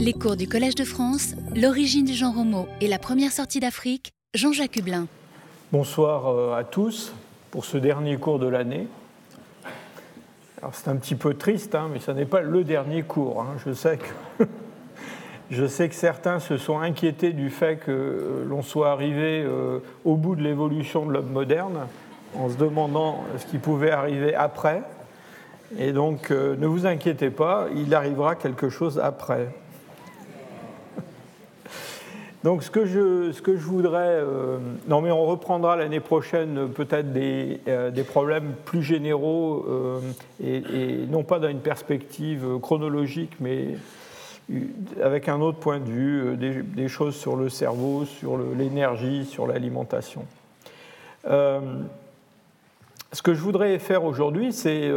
Les cours du Collège de France, l'origine du genre homo et la première sortie d'Afrique, Jean-Jacques Hublin. Bonsoir euh, à tous pour ce dernier cours de l'année. C'est un petit peu triste, hein, mais ce n'est pas le dernier cours. Hein. Je, sais que je sais que certains se sont inquiétés du fait que euh, l'on soit arrivé euh, au bout de l'évolution de l'homme moderne, en se demandant ce qui pouvait arriver après. Et donc ne vous inquiétez pas, il arrivera quelque chose après. Donc ce que je, ce que je voudrais... Euh, non mais on reprendra l'année prochaine peut-être des, euh, des, problèmes plus généraux euh, et, non pas dans une perspective chronologique mais avec un autre point de vue, des, des choses sur le cerveau, sur l'énergie, sur l'alimentation. ce que je voudrais faire aujourd'hui, c'est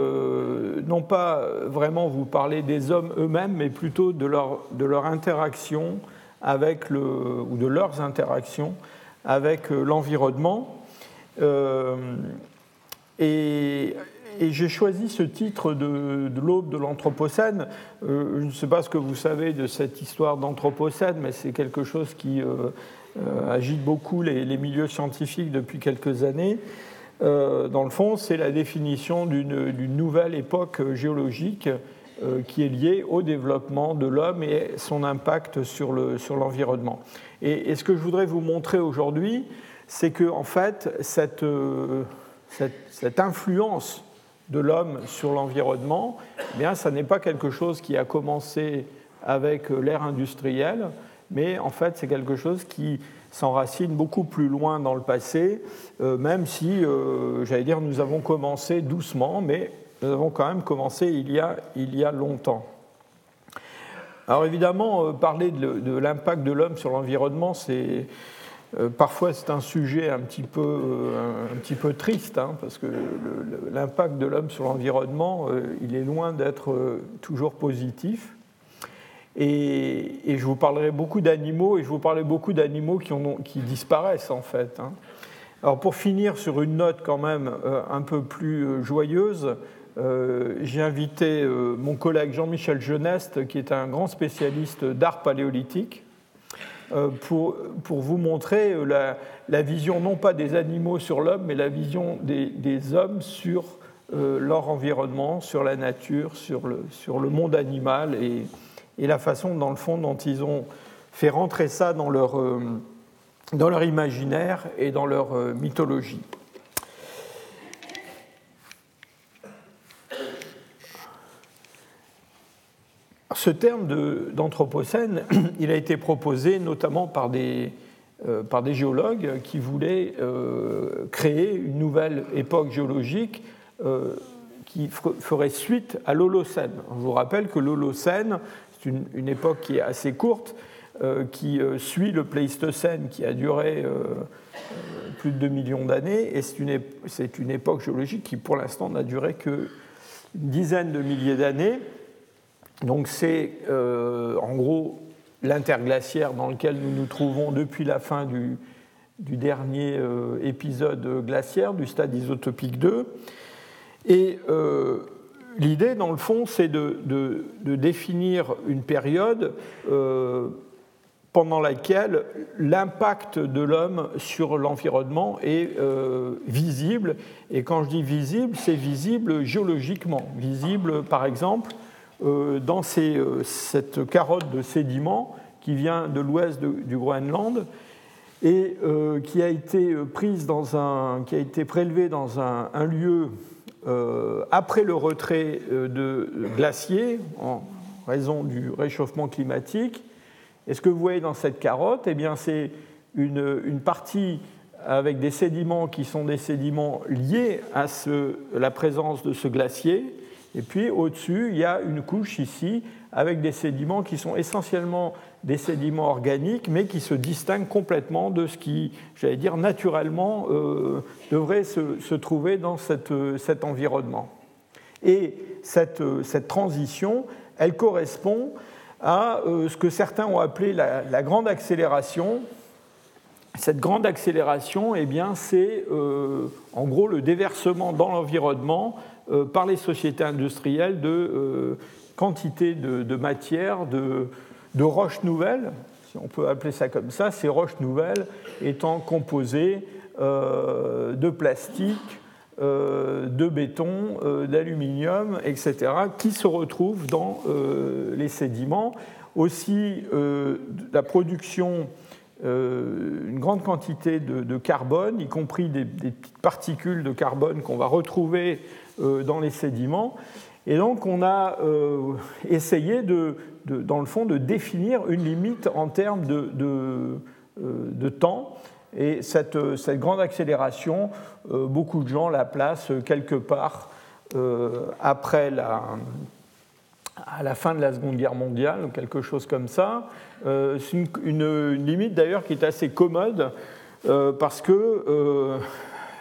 non pas vraiment vous parler des hommes eux-mêmes, mais plutôt de leur, de leur interaction avec le, ou de leurs interactions avec euh, l'environnement. Euh, et, j'ai choisi ce titre de, l'aube de l'Anthropocène. Euh, je ne sais pas ce que vous savez de cette histoire d'Anthropocène, mais c'est quelque chose qui agite beaucoup les, les, milieux scientifiques depuis quelques années. dans le fond, c'est la définition d'une nouvelle époque géologique qui est lié au développement de l'homme et son impact sur l'environnement. Le, sur et, et, ce que je voudrais vous montrer aujourd'hui, c'est que en fait, cette, euh, cette, influence de l'homme sur l'environnement, eh ça n'est pas quelque chose qui a commencé avec l'ère industrielle, mais en fait, c'est quelque chose qui s'enracine beaucoup plus loin dans le passé, euh, même si, j'allais dire, nous avons commencé doucement, mais nous avons quand même commencé il y a, il y a longtemps. Alors évidemment, euh, parler de, l'impact de l'homme sur l'environnement, c'est euh, parfois c'est un sujet un petit peu, euh, un petit peu triste, hein, parce que l'impact de l'homme sur l'environnement, il est loin d'être toujours positif. Et, je vous parlerai beaucoup d'animaux, et je vous parlerai beaucoup d'animaux qui, disparaissent en fait. Hein. Alors pour finir sur une note quand même un peu plus joyeuse, euh, j'ai invité euh, mon collègue Jean-Michel Geneste, qui est un grand spécialiste d'art paléolithique, euh, pour, pour, vous montrer la, vision non pas des animaux sur l'homme, mais la vision des, des hommes sur leur environnement, sur la nature, sur le, sur le monde animal et, et, la façon, dans le fond, dont ils ont fait rentrer ça dans leur, dans leur imaginaire et dans leur mythologie. Ce terme d'anthropocène, il a été proposé notamment par des, euh, géologues qui voulaient euh, créer une nouvelle époque géologique euh, qui ferait suite à l'Holocène. Je vous rappelle que l'Holocène, c'est une, une, époque qui est assez courte, qui suit le Pléistocène qui a duré plus de 2 millions d'années, et c'est une, une, époque géologique qui pour l'instant n'a duré qu'une dizaine de milliers d'années. Donc c'est euh, en gros l'interglaciaire dans lequel nous nous trouvons depuis la fin du, dernier euh, épisode glaciaire, du stade isotopique 2. Et euh, l'idée, dans le fond, c'est de, définir une période pendant laquelle l'impact de l'homme sur l'environnement est visible. Et quand je dis visible, c'est visible géologiquement. Visible, par exemple, dans euh, cette carotte de sédiments qui vient de l'ouest du Groenland et euh, qui a été prise dans un, qui a été prélevée dans un, lieu après le retrait de glaciers en raison du réchauffement climatique. Et ce que vous voyez dans cette carotte, eh bien, c'est une, une, partie avec des sédiments qui sont des sédiments liés à ce, la présence de ce glacier, et puis au-dessus, il y a une couche ici avec des sédiments qui sont essentiellement des sédiments organiques, mais qui se distinguent complètement de ce qui, j'allais dire, naturellement euh, devrait se, trouver dans cet environnement. Et cette, cette, transition, elle correspond à euh, ce que certains ont appelé la, grande accélération. Cette grande accélération, eh c'est euh, en gros le déversement dans l'environnement euh, par les sociétés industrielles de euh, quantité de, matière, de, de roches nouvelles, si on peut appeler ça comme ça, ces roches nouvelles étant composées de plastique, de béton, d'aluminium, etc., qui se retrouvent dans les sédiments. Aussi, la production euh, une grande quantité de, carbone, y compris des, petites particules de carbone qu'on va retrouver euh, dans les sédiments. Et donc on a euh, essayé, de, dans le fond, de définir une limite en termes de, de temps. Et cette, cette, grande accélération, beaucoup de gens la placent quelque part après la, à la fin de la Seconde Guerre mondiale, ou quelque chose comme ça. Euh, c'est une, limite d'ailleurs qui est assez commode euh, parce que euh,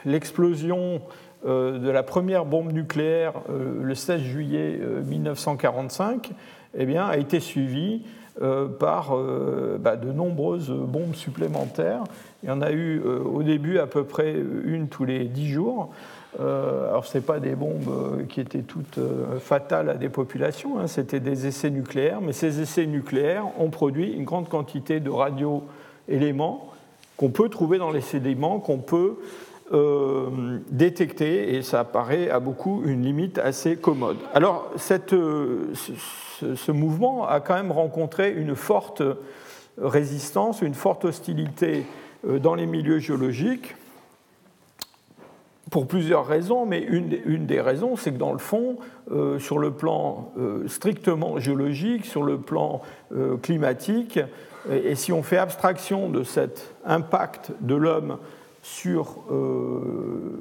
l'explosion de la première bombe nucléaire le 16 juillet 1945 eh bien, a été suivie par bah, de nombreuses bombes supplémentaires. Il y en a eu au début à peu près une tous les dix jours. Euh, alors, ce pas des bombes euh, qui étaient toutes euh, fatales à des populations, hein, c'était des essais nucléaires, mais ces essais nucléaires ont produit une grande quantité de radioéléments qu'on peut trouver dans les sédiments, qu'on peut détecter, et ça apparaît à beaucoup une limite assez commode. Alors, cette, ce, mouvement a quand même rencontré une forte résistance, une forte hostilité dans les milieux géologiques pour plusieurs raisons, mais une, des raisons, c'est que dans le fond, euh, sur le plan euh, strictement géologique, sur le plan euh, climatique, et, si on fait abstraction de cet impact de l'homme sur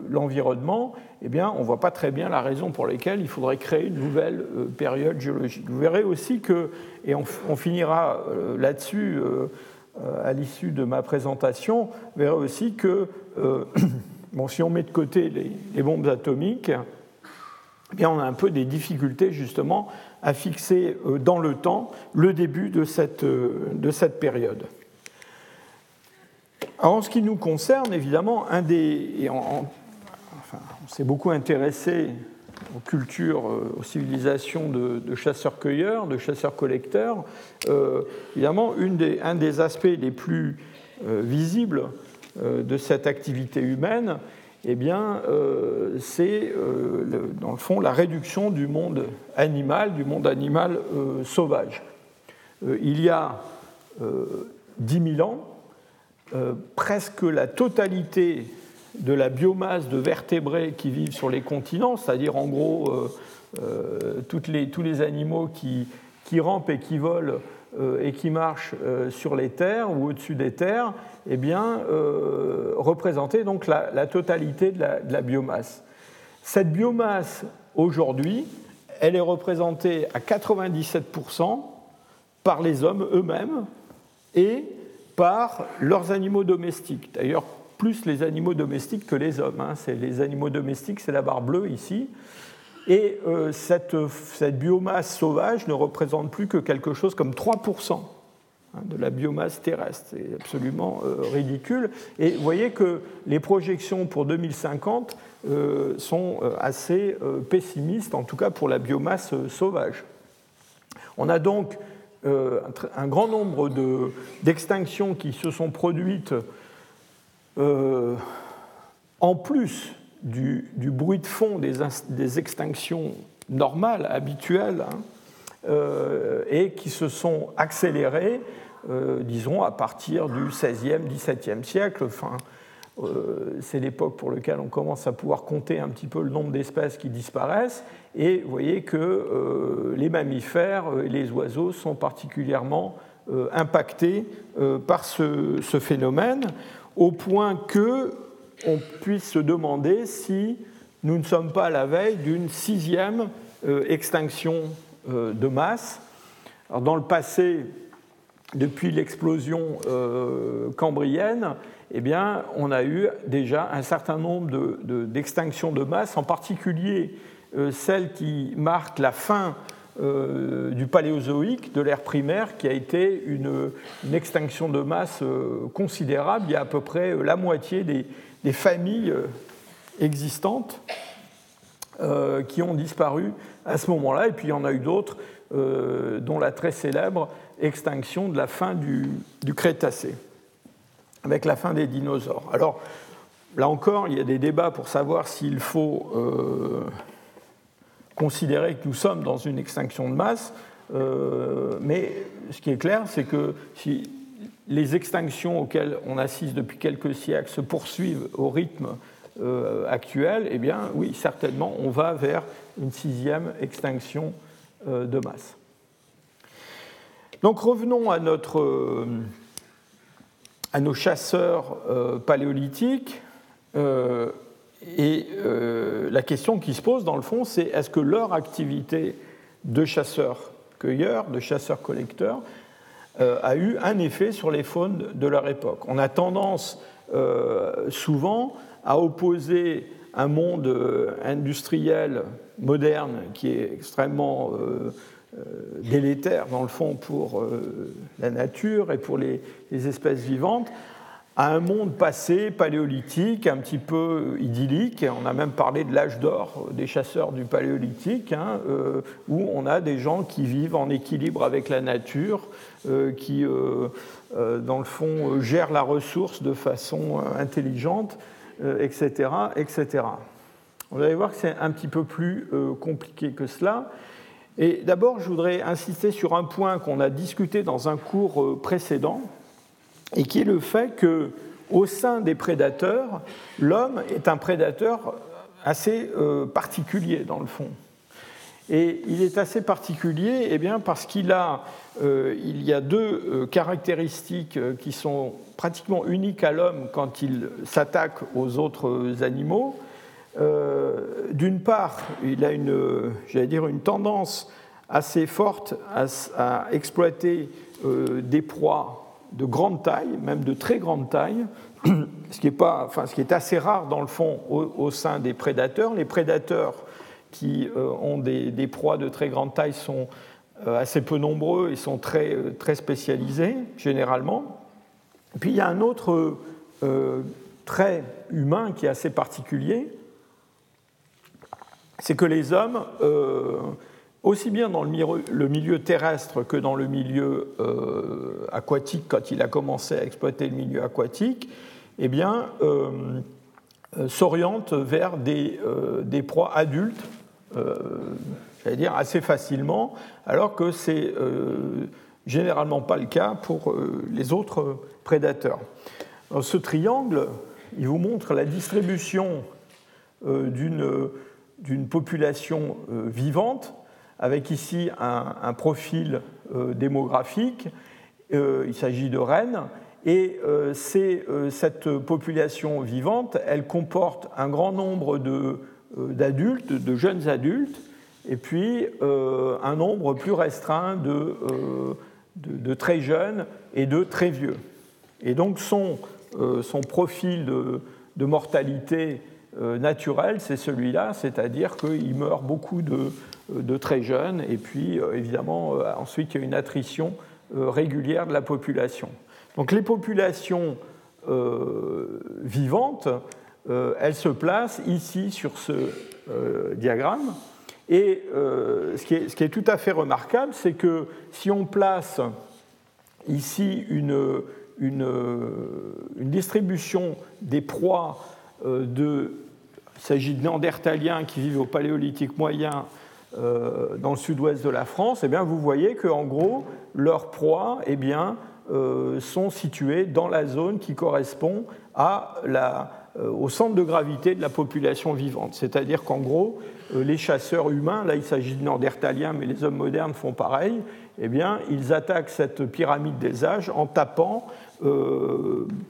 l'environnement, eh on ne voit pas très bien la raison pour laquelle il faudrait créer une nouvelle période géologique. Vous verrez aussi que, et on, finira là-dessus à l'issue de ma présentation, vous verrez aussi que bon, si on met de côté les, bombes atomiques, eh bien on a un peu des difficultés justement à fixer euh, dans le temps le début euh, de cette période. En ce qui nous concerne, évidemment, un des, on s'est beaucoup intéressé aux cultures, euh, aux civilisations de, chasseurs-cueilleurs, de chasseurs-collecteurs. évidemment, une des, un des aspects les plus visibles euh, de cette activité humaine, eh bien, euh, c'est euh, dans le fond la réduction du monde animal, du monde animal sauvage. il y a 10 000 ans, presque la totalité de la biomasse de vertébrés qui vivent sur les continents, c'est-à-dire en gros les, tous les animaux qui, qui, rampent et qui volent et qui marchent sur les terres ou au-dessus des terres, eh bien, euh, donc la, totalité de la, biomasse. Cette biomasse, aujourd'hui, elle est représentée à 97% par les hommes eux-mêmes et par leurs animaux domestiques. D'ailleurs, plus les animaux domestiques que les hommes. Hein. C'est les animaux domestiques, c'est la barre bleue ici. Et euh, cette, cette, biomasse sauvage ne représente plus que quelque chose comme 3% Hein, de la biomasse terrestre. C'est absolument euh, ridicule. Et vous voyez que les projections pour 2050 euh, sont assez pessimistes, en tout cas pour la biomasse sauvage. On a donc un grand nombre d'extinctions qui se sont produites en plus du, bruit de fond des, extinctions normales, habituelles. Hein, euh, et qui se sont accélérés, euh, disons, à partir du XVIe, XVIIe siècle. Euh, c'est l'époque pour laquelle on commence à pouvoir compter un petit peu le nombre d'espèces qui disparaissent. Et vous voyez que les mammifères et les oiseaux sont particulièrement impactés par ce, phénomène, au point que on puisse se demander si nous ne sommes pas à la veille d'une sixième extinction euh, de masse. Dans le passé, depuis l'explosion euh, cambrienne, eh bien, on a eu déjà un certain nombre d'extinctions de, masse, en particulier euh, celles qui marquent la fin du paléozoïque, de l'ère primaire, qui a été une, extinction de masse considérable. Il y a à peu près la moitié des, familles existantes qui ont disparu à ce moment-là. Et puis il y en a eu d'autres, dont la très célèbre extinction de la fin du, Crétacé, avec la fin des dinosaures. Alors là encore, il y a des débats pour savoir s'il faut considérer que nous sommes dans une extinction de masse. mais ce qui est clair, c'est que si les extinctions auxquelles on assiste depuis quelques siècles se poursuivent au rythme euh, actuel, eh bien oui, certainement, on va vers une sixième extinction euh, de masse. Donc revenons à, notre, euh, à nos chasseurs paléolithiques. et la question qui se pose, dans le fond, c'est est-ce que leur activité de chasseurs-cueilleurs, de chasseurs-collecteurs, euh, a eu un effet sur les faunes de leur époque? On a tendance euh, souvent à opposer un monde euh, industriel moderne qui est extrêmement délétère dans le fond pour la nature et pour les espèces vivantes à un monde passé paléolithique, un petit peu idyllique. On a même parlé de l'âge d'or des chasseurs du paléolithique, hein, euh, où on a des gens qui vivent en équilibre avec la nature, euh, qui, euh, dans le fond, gèrent la ressource de façon intelligente, etc., etc. Vous allez voir que c'est un petit peu plus compliqué que cela. Et d'abord, je voudrais insister sur un point qu'on a discuté dans un cours précédent, et qui est le fait que au sein des prédateurs, l'homme est un prédateur assez euh, particulier dans le fond. Et il est assez particulier eh bien, parce qu'il a, euh, il y a deux euh, caractéristiques qui sont pratiquement uniques à l'homme quand il s'attaque aux autres animaux. D'une part, il a une, dire, une tendance assez forte à, exploiter des proies de grande taille, même de très grande taille, ce qui est, pas, enfin, ce qui est assez rare dans le fond au, sein des prédateurs. Les prédateurs qui euh, ont des, proies de très grande taille sont euh, assez peu nombreux et sont très, euh, très spécialisés, généralement. puis il y a un autre trait humain qui est assez particulier, c'est que les hommes aussi bien dans le milieu, terrestre que dans le milieu euh, aquatique, quand il a commencé à exploiter le milieu aquatique, eh bien, euh, euh, s'oriente vers des, des, proies adultes, j'allais dire assez facilement, alors que c'est généralement pas le cas pour les autres prédateurs. ce triangle, il vous montre la distribution d'une population vivante avec ici un, profil euh, démographique. Euh, il s'agit de rennes. Et euh, cette population vivante, elle comporte un grand nombre d'adultes, de, jeunes adultes, et puis un nombre plus restreint de, de, très jeunes et de très vieux. Et donc son, son profil de, mortalité naturelle, c'est celui-là, c'est-à-dire qu'il meurt beaucoup de, de très jeunes, et puis euh, évidemment, euh, ensuite, il y a une attrition euh, régulière de la population. Donc les populations vivantes, elles se placent ici sur ce diagramme. Et ce qui, est, tout à fait remarquable, c'est que si on place ici une, une distribution des proies de... Il s'agit de néandertaliens qui vivent au paléolithique moyen euh, dans le sud-ouest de la France, eh bien, vous voyez qu'en gros, leurs proies eh bien, euh, sont situées dans la zone qui correspond euh, au centre de gravité de la population vivante. C'est-à-dire qu'en gros, les chasseurs humains, là il s'agit de Néandertaliens, mais les hommes modernes font pareil, eh bien, ils attaquent cette pyramide des âges en tapant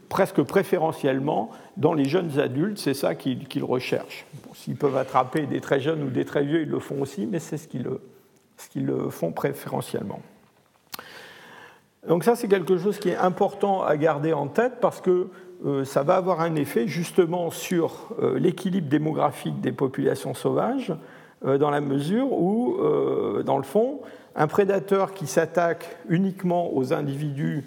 presque préférentiellement dans les jeunes adultes, c'est ça qu'ils recherchent. S'ils peuvent attraper des très jeunes ou des très vieux, ils le font aussi, mais c'est ce qu'ils font préférentiellement. Donc ça, c'est quelque chose qui est important à garder en tête parce que euh, ça va avoir un effet justement sur euh, l'équilibre démographique des populations sauvages, euh, dans la mesure où, dans le fond, un prédateur qui s'attaque uniquement aux individus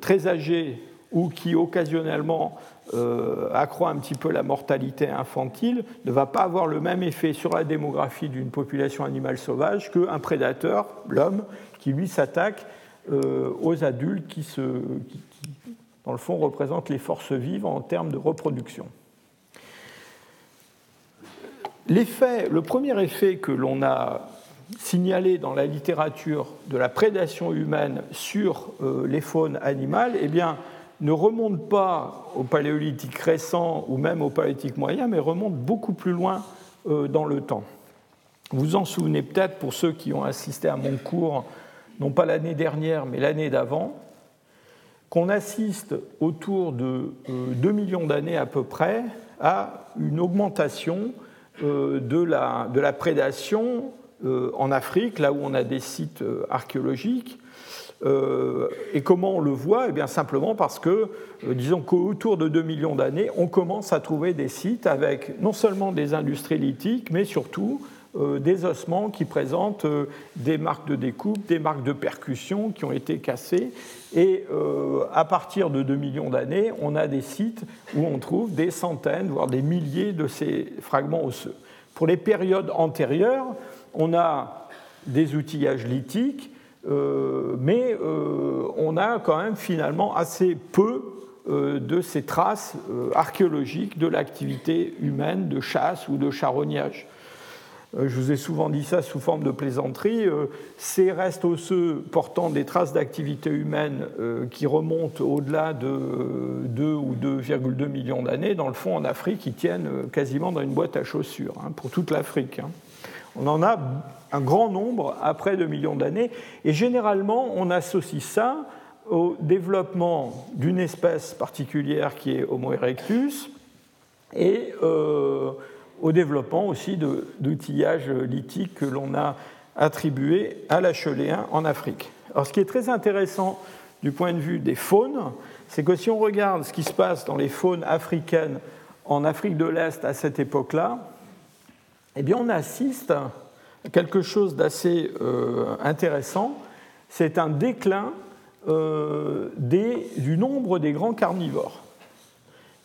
très âgés ou qui occasionnellement euh, accroît un petit peu la mortalité infantile, ne va pas avoir le même effet sur la démographie d'une population animale sauvage qu'un prédateur, l'homme, qui lui s'attaque euh, aux adultes qui, dans le fond, représentent les forces vives en termes de reproduction. Le premier effet que l'on a signalé dans la littérature de la prédation humaine sur euh, les faunes animales, eh bien, ne remonte pas au paléolithique récent ou même au paléolithique moyen, mais remonte beaucoup plus loin euh, dans le temps. Vous en souvenez peut-être pour ceux qui ont assisté à mon cours, non pas l'année dernière, mais l'année d'avant, qu'on assiste autour de 2 euh, millions d'années à peu près à une augmentation de la, de la prédation en Afrique, là où on a des sites archéologiques, euh, et comment on le voit eh bien Simplement parce que, euh, disons qu'autour de 2 millions d'années, on commence à trouver des sites avec non seulement des industries lithiques, mais surtout euh, des ossements qui présentent des marques de découpe, des marques de percussion qui ont été cassées. Et à partir de 2 millions d'années, on a des sites où on trouve des centaines, voire des milliers de ces fragments osseux. Pour les périodes antérieures, on a des outillages lithiques euh, mais euh, on a quand même finalement assez peu euh, de ces traces archéologiques de l'activité humaine de chasse ou de charognage. Je vous ai souvent dit ça sous forme de plaisanterie. Ces restes osseux portant des traces d'activité humaine qui remontent au-delà de 2 ou 2,2 millions d'années, dans le fond en Afrique, ils tiennent quasiment dans une boîte à chaussures, hein, pour toute l'Afrique. Hein. On en a un grand nombre après 2 millions d'années, et généralement on associe ça au développement d'une espèce particulière qui est Homo erectus et euh, au développement aussi d'outillage lithique que l'on a attribué à l'acheléen en Afrique. Alors ce qui est très intéressant du point de vue des faunes, c'est que si on regarde ce qui se passe dans les faunes africaines en Afrique de l'Est à cette époque-là, eh bien, on assiste à quelque chose d'assez euh, intéressant. C'est un déclin euh, du nombre des grands carnivores.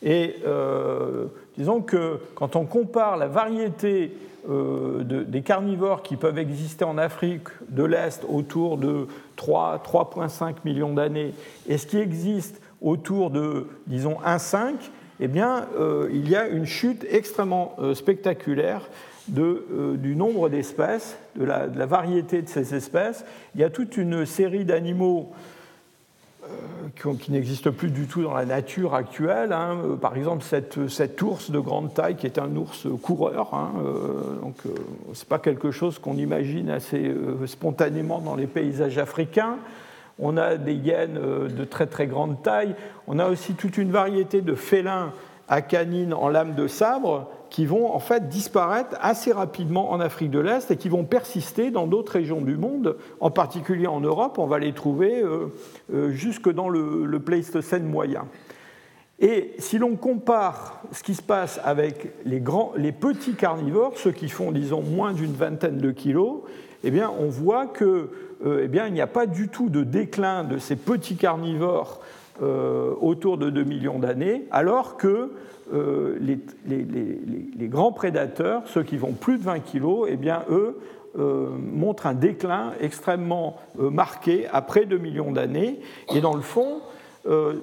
Et euh, disons que quand on compare la variété des carnivores qui peuvent exister en Afrique de l'Est autour de 3, 3,5 millions d'années et ce qui existe autour de, disons, 1,5, eh bien, il y a une chute extrêmement spectaculaire euh, du nombre d'espèces, de, la, variété de ces espèces. Il y a toute une série d'animaux euh, qui, n'existent plus du tout dans la nature actuelle. Hein. Euh, par exemple, cet ours de grande taille qui est un ours coureur. Hein. donc, c'est pas quelque chose qu'on imagine assez spontanément dans les paysages africains. On a des hyènes de très très grande taille. On a aussi toute une variété de félins à canines en lame de sabre qui vont en fait disparaître assez rapidement en Afrique de l'Est et qui vont persister dans d'autres régions du monde, en particulier en Europe. On va les trouver euh, euh, jusque dans le, Pléistocène moyen. Et si l'on compare ce qui se passe avec les, grands, les petits carnivores, ceux qui font, disons, moins d'une vingtaine de kilos, eh bien, on voit qu'il euh, eh n'y a pas du tout de déclin de ces petits carnivores autour de 2 millions d'années, alors que euh, les, grands prédateurs, ceux qui vont plus de 20 kg, eh bien, eux, euh, montrent un déclin extrêmement euh, marqué après 2 millions d'années. Et dans le fond,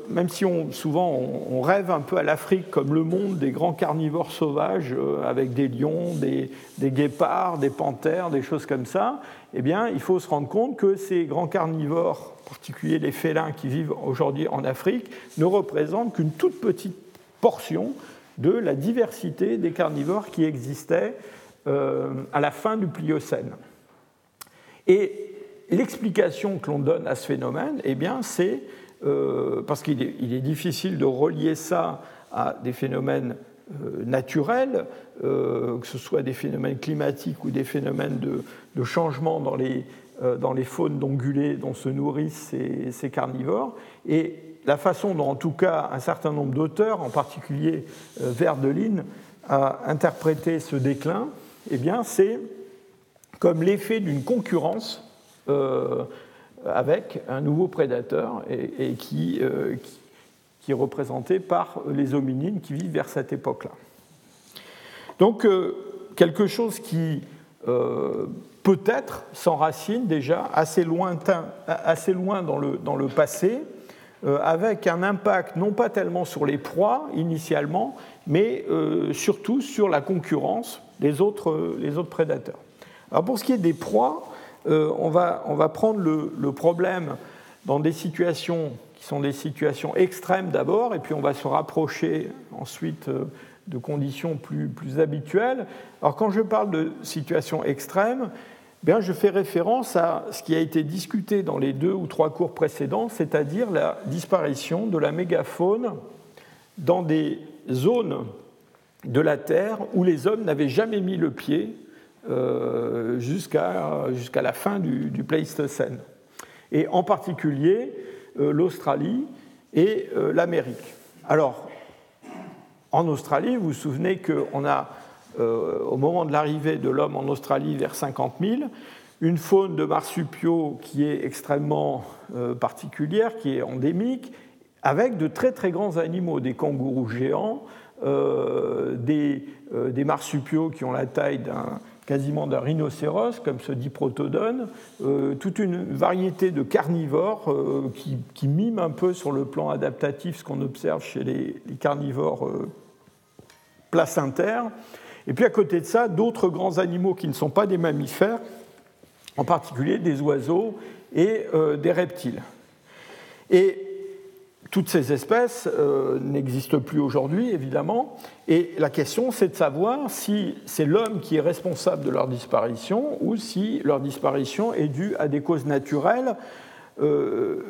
même si on, souvent on, rêve un peu à l'Afrique comme le monde des grands carnivores sauvages avec des lions, des, guépards, des panthères, des choses comme ça, eh il faut se rendre compte que ces grands carnivores, en particulier les félins qui vivent aujourd'hui en Afrique, ne représentent qu'une toute petite portion de la diversité des carnivores qui existaient euh, à la fin du Pliocène. Et l'explication que l'on donne à ce phénomène, eh c'est euh, parce qu'il est, difficile de relier ça à des phénomènes naturels, que ce soit des phénomènes climatiques ou des phénomènes de, changement dans les, dans les faunes d'ongulés dont se nourrissent ces, carnivores. Et la façon dont, en tout cas, un certain nombre d'auteurs, en particulier euh, Verdeline, a interprété ce déclin, eh bien, c'est comme l'effet d'une concurrence euh, avec un nouveau prédateur et, euh, qui, qui est représenté par les hominines qui vivent vers cette époque-là. Donc quelque chose qui peut-être s'enracine déjà assez, lointain, assez loin dans le, dans le passé, avec un impact non pas tellement sur les proies initialement, mais surtout sur la concurrence des autres, les autres prédateurs. Alors pour ce qui est des proies, euh, on, va, on, va, prendre le, problème dans des situations qui sont des situations extrêmes d'abord, et puis on va se rapprocher ensuite euh, de conditions plus, plus habituelles. Alors quand je parle de situations extrêmes, bien, je fais référence à ce qui a été discuté dans les deux ou trois cours précédents, c'est-à-dire la disparition de la mégafaune dans des zones de la Terre où les hommes n'avaient jamais mis le pied euh, jusqu'à la fin du, Pléistocène, et en particulier l'Australie et euh, l'Amérique. Alors, en Australie, vous vous souvenez qu'on a, au moment de l'arrivée de l'homme en Australie vers 50 000, une faune de marsupiaux qui est extrêmement particulière, qui est endémique, avec de très très grands animaux, des kangourous géants, des marsupiaux qui ont la taille d'un quasiment d'un rhinocéros, comme se dit Protodone, euh, toute une variété de carnivores euh, qui, miment un peu sur le plan adaptatif ce qu'on observe chez les, carnivores euh, placentaires. Et puis à côté de ça, d'autres grands animaux qui ne sont pas des mammifères, en particulier des oiseaux et des reptiles. Toutes ces espèces euh, n'existent plus aujourd'hui, évidemment, et la question, c'est de savoir si c'est l'homme qui est responsable de leur disparition ou si leur disparition est due à des causes naturelles. Euh,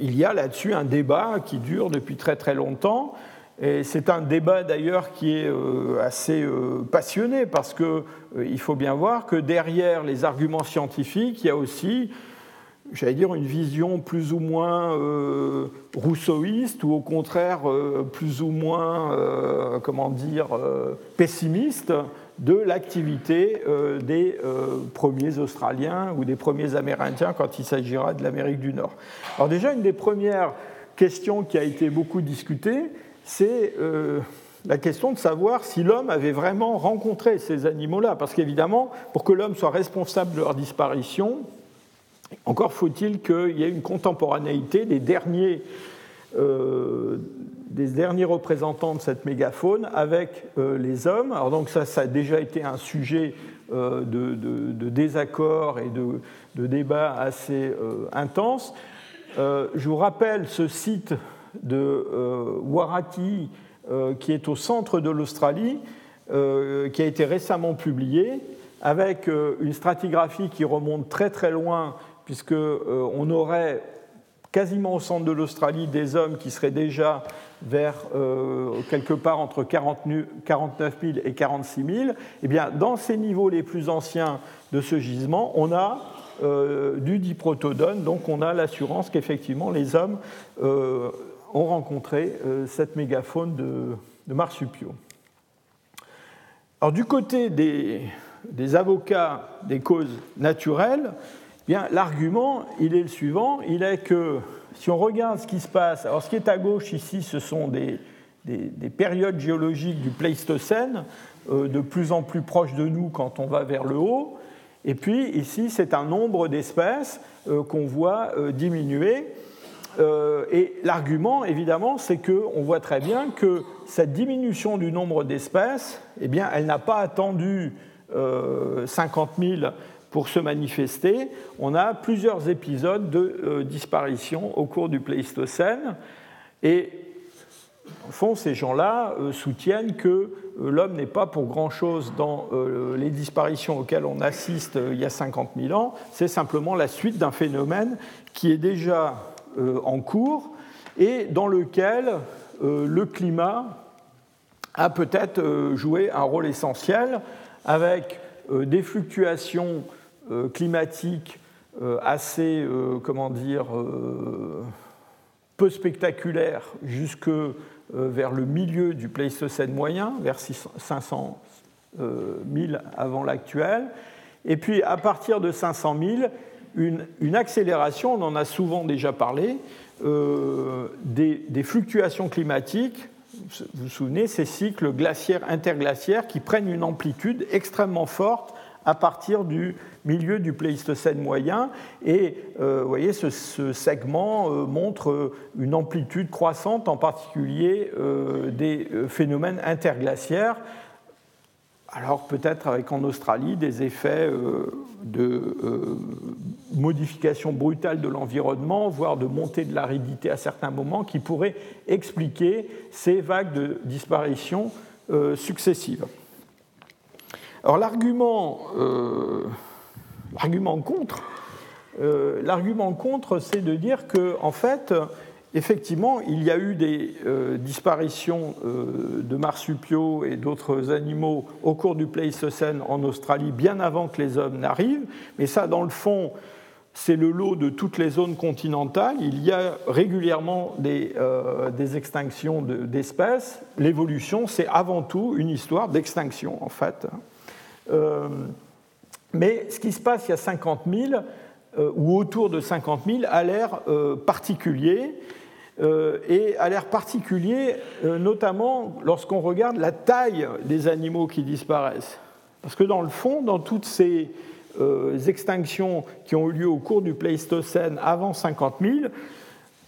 il y a là-dessus un débat qui dure depuis très très longtemps. Et c'est un débat d'ailleurs qui est euh, assez passionné parce qu'il faut bien voir que derrière les arguments scientifiques, il y a aussi j'allais dire, une vision plus ou moins euh, rousseauiste ou au contraire euh, plus ou moins, euh, comment dire, pessimiste de l'activité des premiers Australiens ou des premiers Amérindiens quand il s'agira de l'Amérique du Nord. Alors déjà, une des premières questions qui a été beaucoup discutée, c'est la question de savoir si l'homme avait vraiment rencontré ces animaux-là. Parce qu'évidemment, pour que l'homme soit responsable de leur disparition, encore faut-il qu'il y ait une contemporanéité des derniers, euh, représentants de cette mégafaune avec euh, les hommes. Alors donc ça, ça a déjà été un sujet euh, de, désaccord et de, de débat assez intense. je vous rappelle ce site de Warati qui est au centre de l'Australie, qui a été récemment publié avec une stratigraphie qui remonte très très loin puisqu'on euh, aurait quasiment au centre de l'Australie des hommes qui seraient déjà vers euh, quelque part entre 49 000 et 46 000, eh bien, dans ces niveaux les plus anciens de ce gisement, on a euh, du diprotodone, donc on a l'assurance qu'effectivement les hommes ont rencontré cette mégafaune de, de, marsupiaux. Alors du côté des avocats des causes naturelles, l'argument, il est le suivant, il est que si on regarde ce qui se passe, alors ce qui est à gauche ici, ce sont des, périodes géologiques du Pléistocène, euh, de plus en plus proches de nous quand on va vers le haut, et puis ici, c'est un nombre d'espèces euh, qu'on voit euh, diminuer. et l'argument, évidemment, c'est qu'on voit très bien que cette diminution du nombre d'espèces, eh bien, elle n'a pas attendu 50 000 pour se manifester, on a plusieurs épisodes de euh, disparition au cours du Pléistocène. Et au fond, ces gens-là euh, soutiennent que euh, l'homme n'est pas pour grand-chose dans les disparitions auxquelles on assiste il y a 50 000 ans, c'est simplement la suite d'un phénomène qui est déjà en cours et dans lequel le climat a peut-être joué un rôle essentiel avec des fluctuations climatique euh, assez, euh, comment dire, peu spectaculaire jusque vers le milieu du Pléistocène moyen, vers 500 000 avant l'actuel. Et puis à partir de 500 000, une, accélération, on en a souvent déjà parlé, des, des, fluctuations climatiques. Vous vous souvenez, ces cycles glaciaires interglaciaires qui prennent une amplitude extrêmement forte à partir du milieu du Pléistocène moyen. Et euh, vous voyez, ce, segment euh, montre euh, une amplitude croissante, en particulier des phénomènes interglaciaires. Alors peut-être avec en Australie des effets de modification brutale de l'environnement, voire de montée de l'aridité à certains moments, qui pourraient expliquer ces vagues de disparition successives. Alors l'argument L'argument contre, euh, l'argument contre, c'est de dire que, en fait, effectivement, il y a eu des euh, disparitions euh, de marsupiaux et d'autres animaux au cours du Pléistocène en Australie, bien avant que les hommes n'arrivent. Mais ça, dans le fond, c'est le lot de toutes les zones continentales. Il y a régulièrement des, des extinctions d'espèces. L'évolution, c'est avant tout une histoire d'extinction, en fait. Mais ce qui se passe il y a 50 000 euh, ou autour de 50 000 a l'air euh, particulier. Euh, et a l'air particulier notamment lorsqu'on regarde la taille des animaux qui disparaissent. Parce que dans le fond, dans toutes ces extinctions qui ont eu lieu au cours du Pléistocène avant 50 000,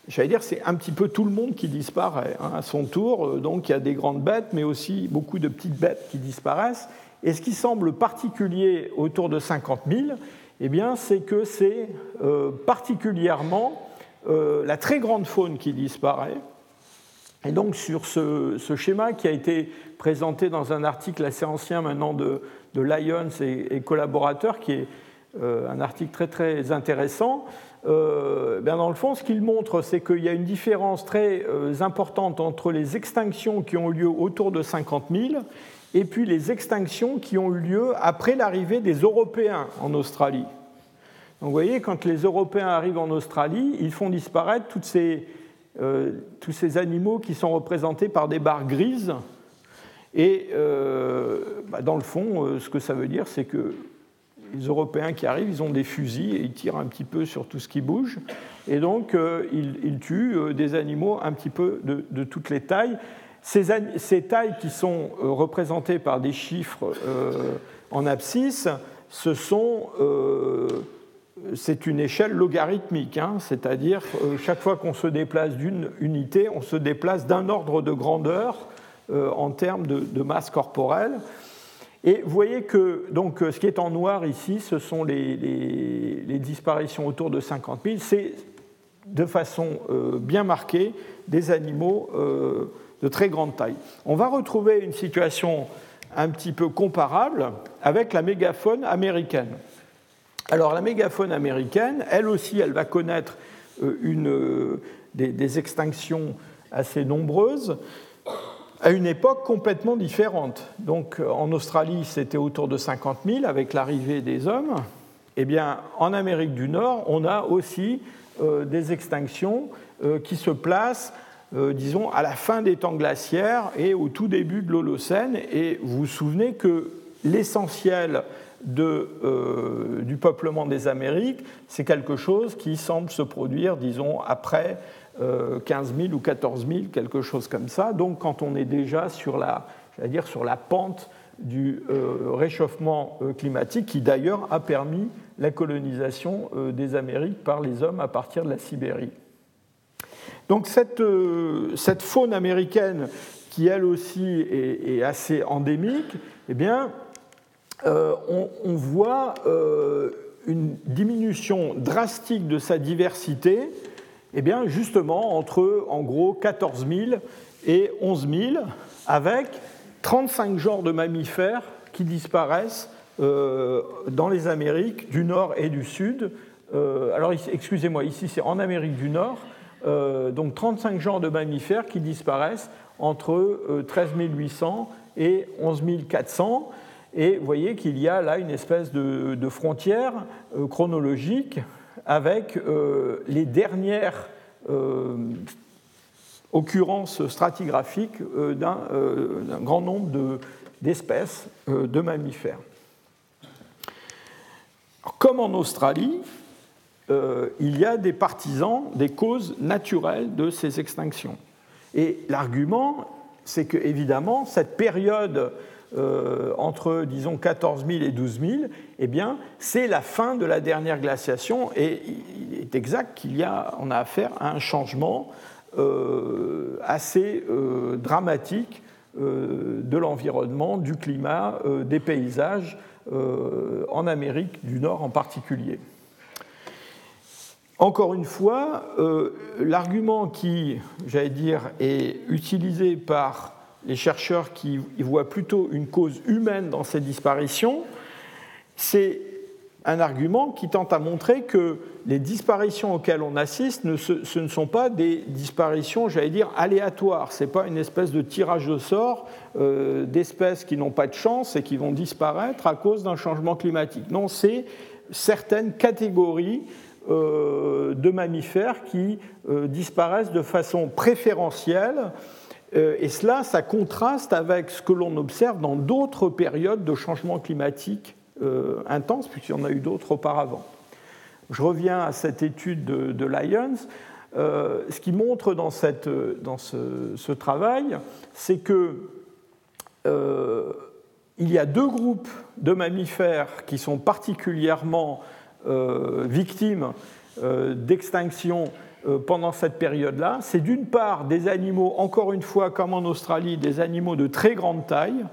j'allais dire, c'est un petit peu tout le monde qui disparaît hein, à son tour. Donc il y a des grandes bêtes, mais aussi beaucoup de petites bêtes qui disparaissent. Et ce qui semble particulier autour de 50 000, eh c'est que c'est euh, particulièrement euh, la très grande faune qui disparaît. Et donc, sur ce, schéma qui a été présenté dans un article assez ancien maintenant de, Lyons et, collaborateurs, qui est euh, un article très très intéressant, bien dans le fond, ce qu'il montre, c'est qu'il y a une différence très importante entre les extinctions qui ont eu lieu autour de 50 000 et puis les extinctions qui ont eu lieu après l'arrivée des Européens en Australie. Donc vous voyez, quand les Européens arrivent en Australie, ils font disparaître ces, euh, tous ces animaux qui sont représentés par des barres grises. Et euh, bah, dans le fond, euh, ce que ça veut dire, c'est que les Européens qui arrivent, ils ont des fusils et ils tirent un petit peu sur tout ce qui bouge. Et donc, ils, tuent des animaux un petit peu de toutes les tailles. Ces, tailles qui sont euh, représentées par des chiffres euh, en abscisse, ce sont, euh, c'est une échelle logarithmique, hein, c'est-à-dire chaque fois qu'on se déplace d'une unité, on se déplace d'un ordre de grandeur en termes de, masse corporelle. Et vous voyez que donc, ce qui est en noir ici, ce sont les, les disparitions autour de 50 000. C'est de façon bien marquée des animaux de très grande taille. On va retrouver une situation un petit peu comparable avec la mégafaune américaine. Alors la mégafaune américaine, elle aussi, elle va connaître euh, euh, des, extinctions assez nombreuses à une époque complètement différente. Donc en Australie, c'était autour de 50 000 avec l'arrivée des hommes. Eh bien, en Amérique du Nord, on a aussi euh, des extinctions qui se placent euh, disons, à la fin des temps glaciaires et au tout début de l'Holocène. Et vous vous souvenez que l'essentiel euh, du peuplement des Amériques, c'est quelque chose qui semble se produire, disons, après 15 euh, 000 ou 14 000, quelque chose comme ça. Donc quand on est déjà sur la, dire, sur la pente du réchauffement climatique, qui d'ailleurs a permis la colonisation des Amériques par les hommes à partir de la Sibérie. Donc euh, cette, faune américaine, qui elle aussi est, assez endémique, eh bien, euh, on, voit euh, une diminution drastique de sa diversité, eh bien, justement entre en gros 14 000 et 11 000, avec 35 genres de mammifères qui disparaissent dans les Amériques du Nord et du Sud. alors, excusez-moi, ici c'est en Amérique du Nord, donc 35 genres de mammifères qui disparaissent entre 13 euh, 800 et 11 400. Et vous voyez qu'il y a là une espèce de, frontière euh, chronologique avec les dernières occurrences stratigraphiques d'un grand nombre d'espèces de, mammifères. comme en Australie, il y a des partisans des causes naturelles de ces extinctions. Et l'argument, c'est que évidemment cette période euh, entre, disons, 14 000 et 12 000, eh bien, c'est la fin de la dernière glaciation et il est exact qu'il y a, a affaire à un changement euh, assez euh, dramatique de l'environnement, du climat, des paysages en Amérique du Nord en particulier. Encore une fois, l'argument qui, j'allais dire, est utilisé par les chercheurs qui voient plutôt une cause humaine dans ces disparitions, c'est un argument qui tente à montrer que les disparitions auxquelles on assiste, ce, ne sont pas des disparitions, j'allais dire, aléatoires. Ce n'est pas une espèce de tirage au sort euh, d'espèces qui n'ont pas de chance et qui vont disparaître à cause d'un changement climatique. Non, c'est certaines catégories euh, de mammifères qui euh, disparaissent de façon préférentielle euh, et cela, ça contraste avec ce que l'on observe dans d'autres périodes de changement climatique euh, intense, puisqu'il y en a eu d'autres auparavant. Je reviens à cette étude de, Lyons. Euh, ce qui montre dans, cette, dans ce, travail, c'est que il y a deux groupes de mammifères qui sont particulièrement victimes d'extinction euh, pendant cette période-là, c'est d'une part des animaux, encore une fois comme en Australie, des animaux de très grande taille,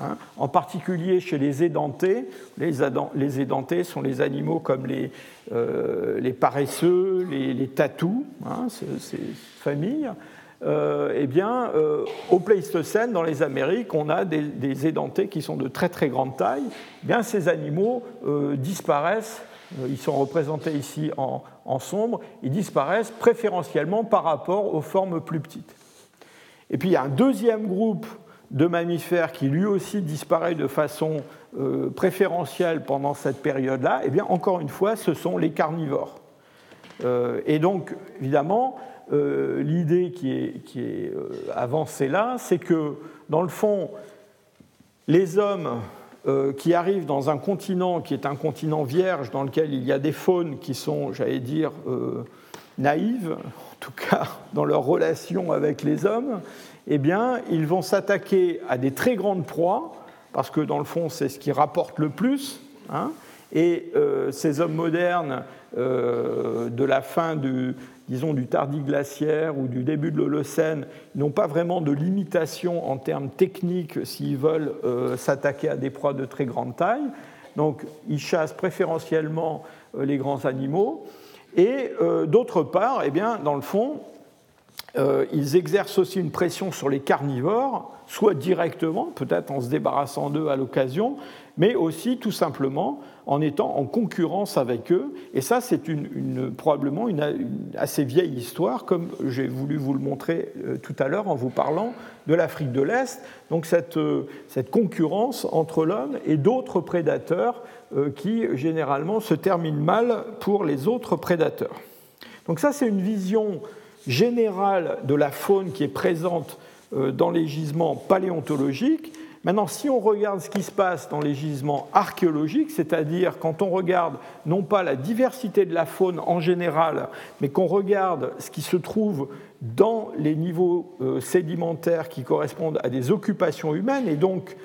hein, en particulier chez les édentés. Les, édentés sont les animaux comme les, euh, paresseux, les, tatous, hein, ces, familles. Euh, eh bien, au Pléistocène, dans les Amériques, on a des, édentés qui sont de très très grande taille. Eh bien, ces animaux disparaissent euh, ils sont représentés ici en, sombre, ils disparaissent préférentiellement par rapport aux formes plus petites. Et puis il y a un deuxième groupe de mammifères qui lui aussi disparaît de façon euh, préférentielle pendant cette période-là, et eh bien encore une fois, ce sont les carnivores. Euh, et donc, évidemment, l'idée qui est, qui est avancée là, c'est que, dans le fond, les hommes euh, qui arrivent dans un continent qui est un continent vierge, dans lequel il y a des faunes qui sont, j'allais dire, euh, naïves, en tout cas dans leur relation avec les hommes, eh bien, ils vont s'attaquer à des très grandes proies, parce que dans le fond, c'est ce qui rapporte le plus. Hein, et euh, ces hommes modernes de la fin du, disons, du glaciaire ou du début de l'Holocène, n'ont pas vraiment de limitation en termes techniques s'ils veulent euh, s'attaquer à des proies de très grande taille. Donc, ils chassent préférentiellement euh, les grands animaux. Et euh, d'autre part, eh bien, dans le fond, ils exercent aussi une pression sur les carnivores, soit directement, peut-être en se débarrassant d'eux à l'occasion, mais aussi tout simplement en étant en concurrence avec eux. Et ça, c'est probablement une, assez vieille histoire, comme j'ai voulu vous le montrer euh, tout à l'heure en vous parlant de l'Afrique de l'Est. Donc cette, euh, cette concurrence entre l'homme et d'autres prédateurs euh, qui généralement se termine mal pour les autres prédateurs. Donc ça, c'est une vision générale de la faune qui est présente dans les gisements paléontologiques. Maintenant, si on regarde ce qui se passe dans les gisements archéologiques, c'est-à-dire quand on regarde non pas la diversité de la faune en général, mais qu'on regarde ce qui se trouve dans les niveaux euh, sédimentaires qui correspondent à des occupations humaines, et donc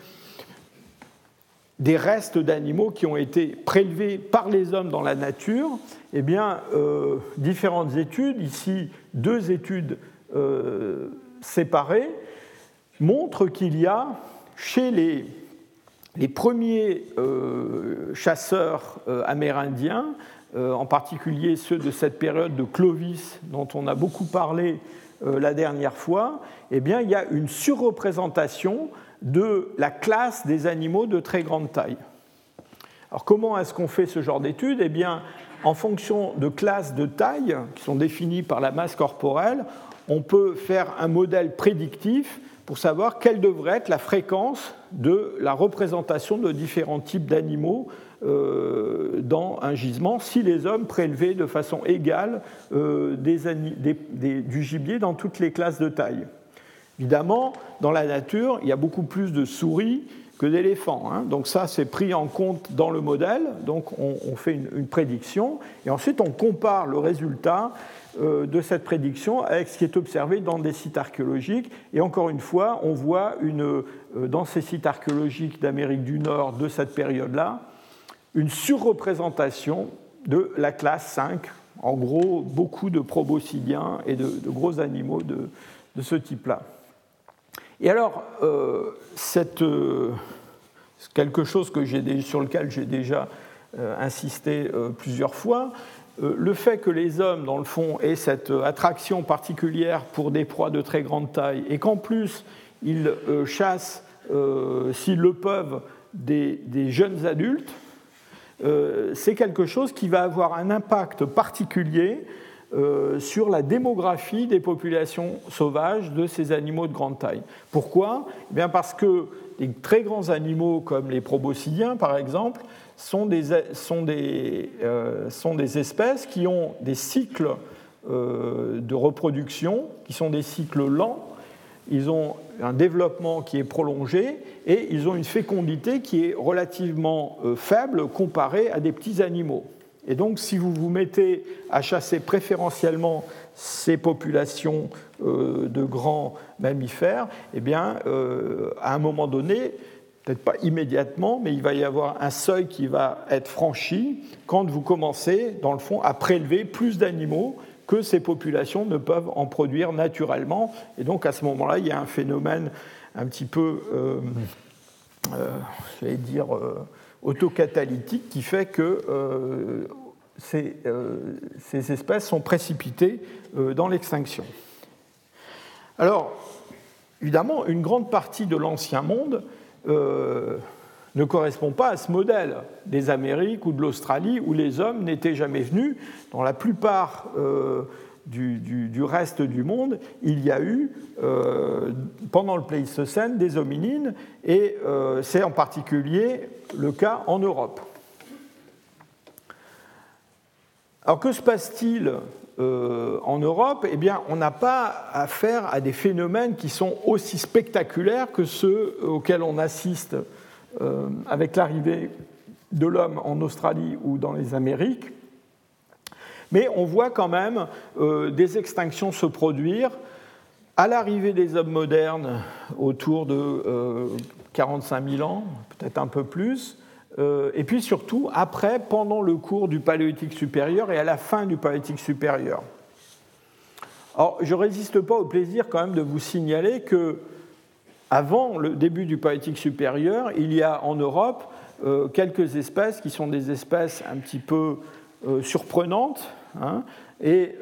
des restes d'animaux qui ont été prélevés par les hommes dans la nature, eh bien, euh, différentes études, ici deux études euh, séparées, montrent qu'il y a chez les, premiers euh, chasseurs euh, amérindiens, euh, en particulier ceux de cette période de Clovis dont on a beaucoup parlé la dernière fois, eh bien, il y a une surreprésentation de la classe des animaux de très grande taille. Alors comment est-ce qu'on fait ce genre d'études Eh bien, en fonction de classes de taille qui sont définies par la masse corporelle, on peut faire un modèle prédictif pour savoir quelle devrait être la fréquence de la représentation de différents types d'animaux euh, dans un gisement si les hommes prélevaient de façon égale euh, du gibier dans toutes les classes de taille. Évidemment, dans la nature, il y a beaucoup plus de souris que d'éléphants. Hein. Donc ça, c'est pris en compte dans le modèle. Donc on, fait une, prédiction et ensuite on compare le résultat de cette prédiction avec ce qui est observé dans des sites archéologiques. Et encore une fois, on voit une, euh, dans ces sites archéologiques d'Amérique du Nord de cette période-là une surreprésentation de la classe 5. En gros, beaucoup de proboscidiens et de, gros animaux de, ce type-là. Et alors, euh, c'est quelque chose que sur lequel j'ai déjà insisté plusieurs fois, euh, le fait que les hommes, dans le fond, aient cette attraction particulière pour des proies de très grande taille et qu'en plus ils euh, chassent, euh, s'ils le peuvent, des, jeunes adultes, c'est quelque chose qui va avoir un impact particulier sur la démographie des populations sauvages de ces animaux de grande taille. Pourquoi? Eh bien Parce que les très grands animaux comme les proboscidiens, par exemple, sont des, sont des, euh, sont des espèces qui ont des cycles euh, de reproduction, qui sont des cycles lents. Ils ont un développement qui est prolongé et ils ont une fécondité qui est relativement euh, faible comparée à des petits animaux. Et donc, si vous vous mettez à chasser préférentiellement ces populations de grands mammifères, eh bien, à un moment donné, peut-être pas immédiatement, mais il va y avoir un seuil qui va être franchi quand vous commencez, dans le fond, à prélever plus d'animaux que ces populations ne peuvent en produire naturellement. Et donc à ce moment-là, il y a un phénomène un petit peu, euh, euh je vais dire, euh, autocatalytique qui fait que euh, ces, ces, espèces sont précipitées dans l'extinction. Alors, évidemment, une grande partie de l'ancien monde euh, ne correspond pas à ce modèle des Amériques ou de l'Australie où les hommes n'étaient jamais venus. Dans la plupart euh, du, reste du monde, il y a eu, euh, pendant le Pléistocène, des hominines, et c'est en particulier le cas en Europe. Alors que se passe-t-il euh, en Europe, eh on n'a pas affaire à des phénomènes qui sont aussi spectaculaires que ceux auxquels on assiste euh, avec l'arrivée de l'homme en Australie ou dans les Amériques. Mais on voit quand même euh, des extinctions se produire à l'arrivée des hommes modernes autour de 45 000 ans, peut-être un peu plus, euh, et puis surtout après, pendant le cours du paléolithique supérieur et à la fin du paléolithique supérieur. Alors, je ne résiste pas au plaisir quand même de vous signaler que avant le début du paléolithique supérieur, il y a en Europe euh, quelques espèces qui sont des espèces un petit peu euh, surprenantes. Hein, et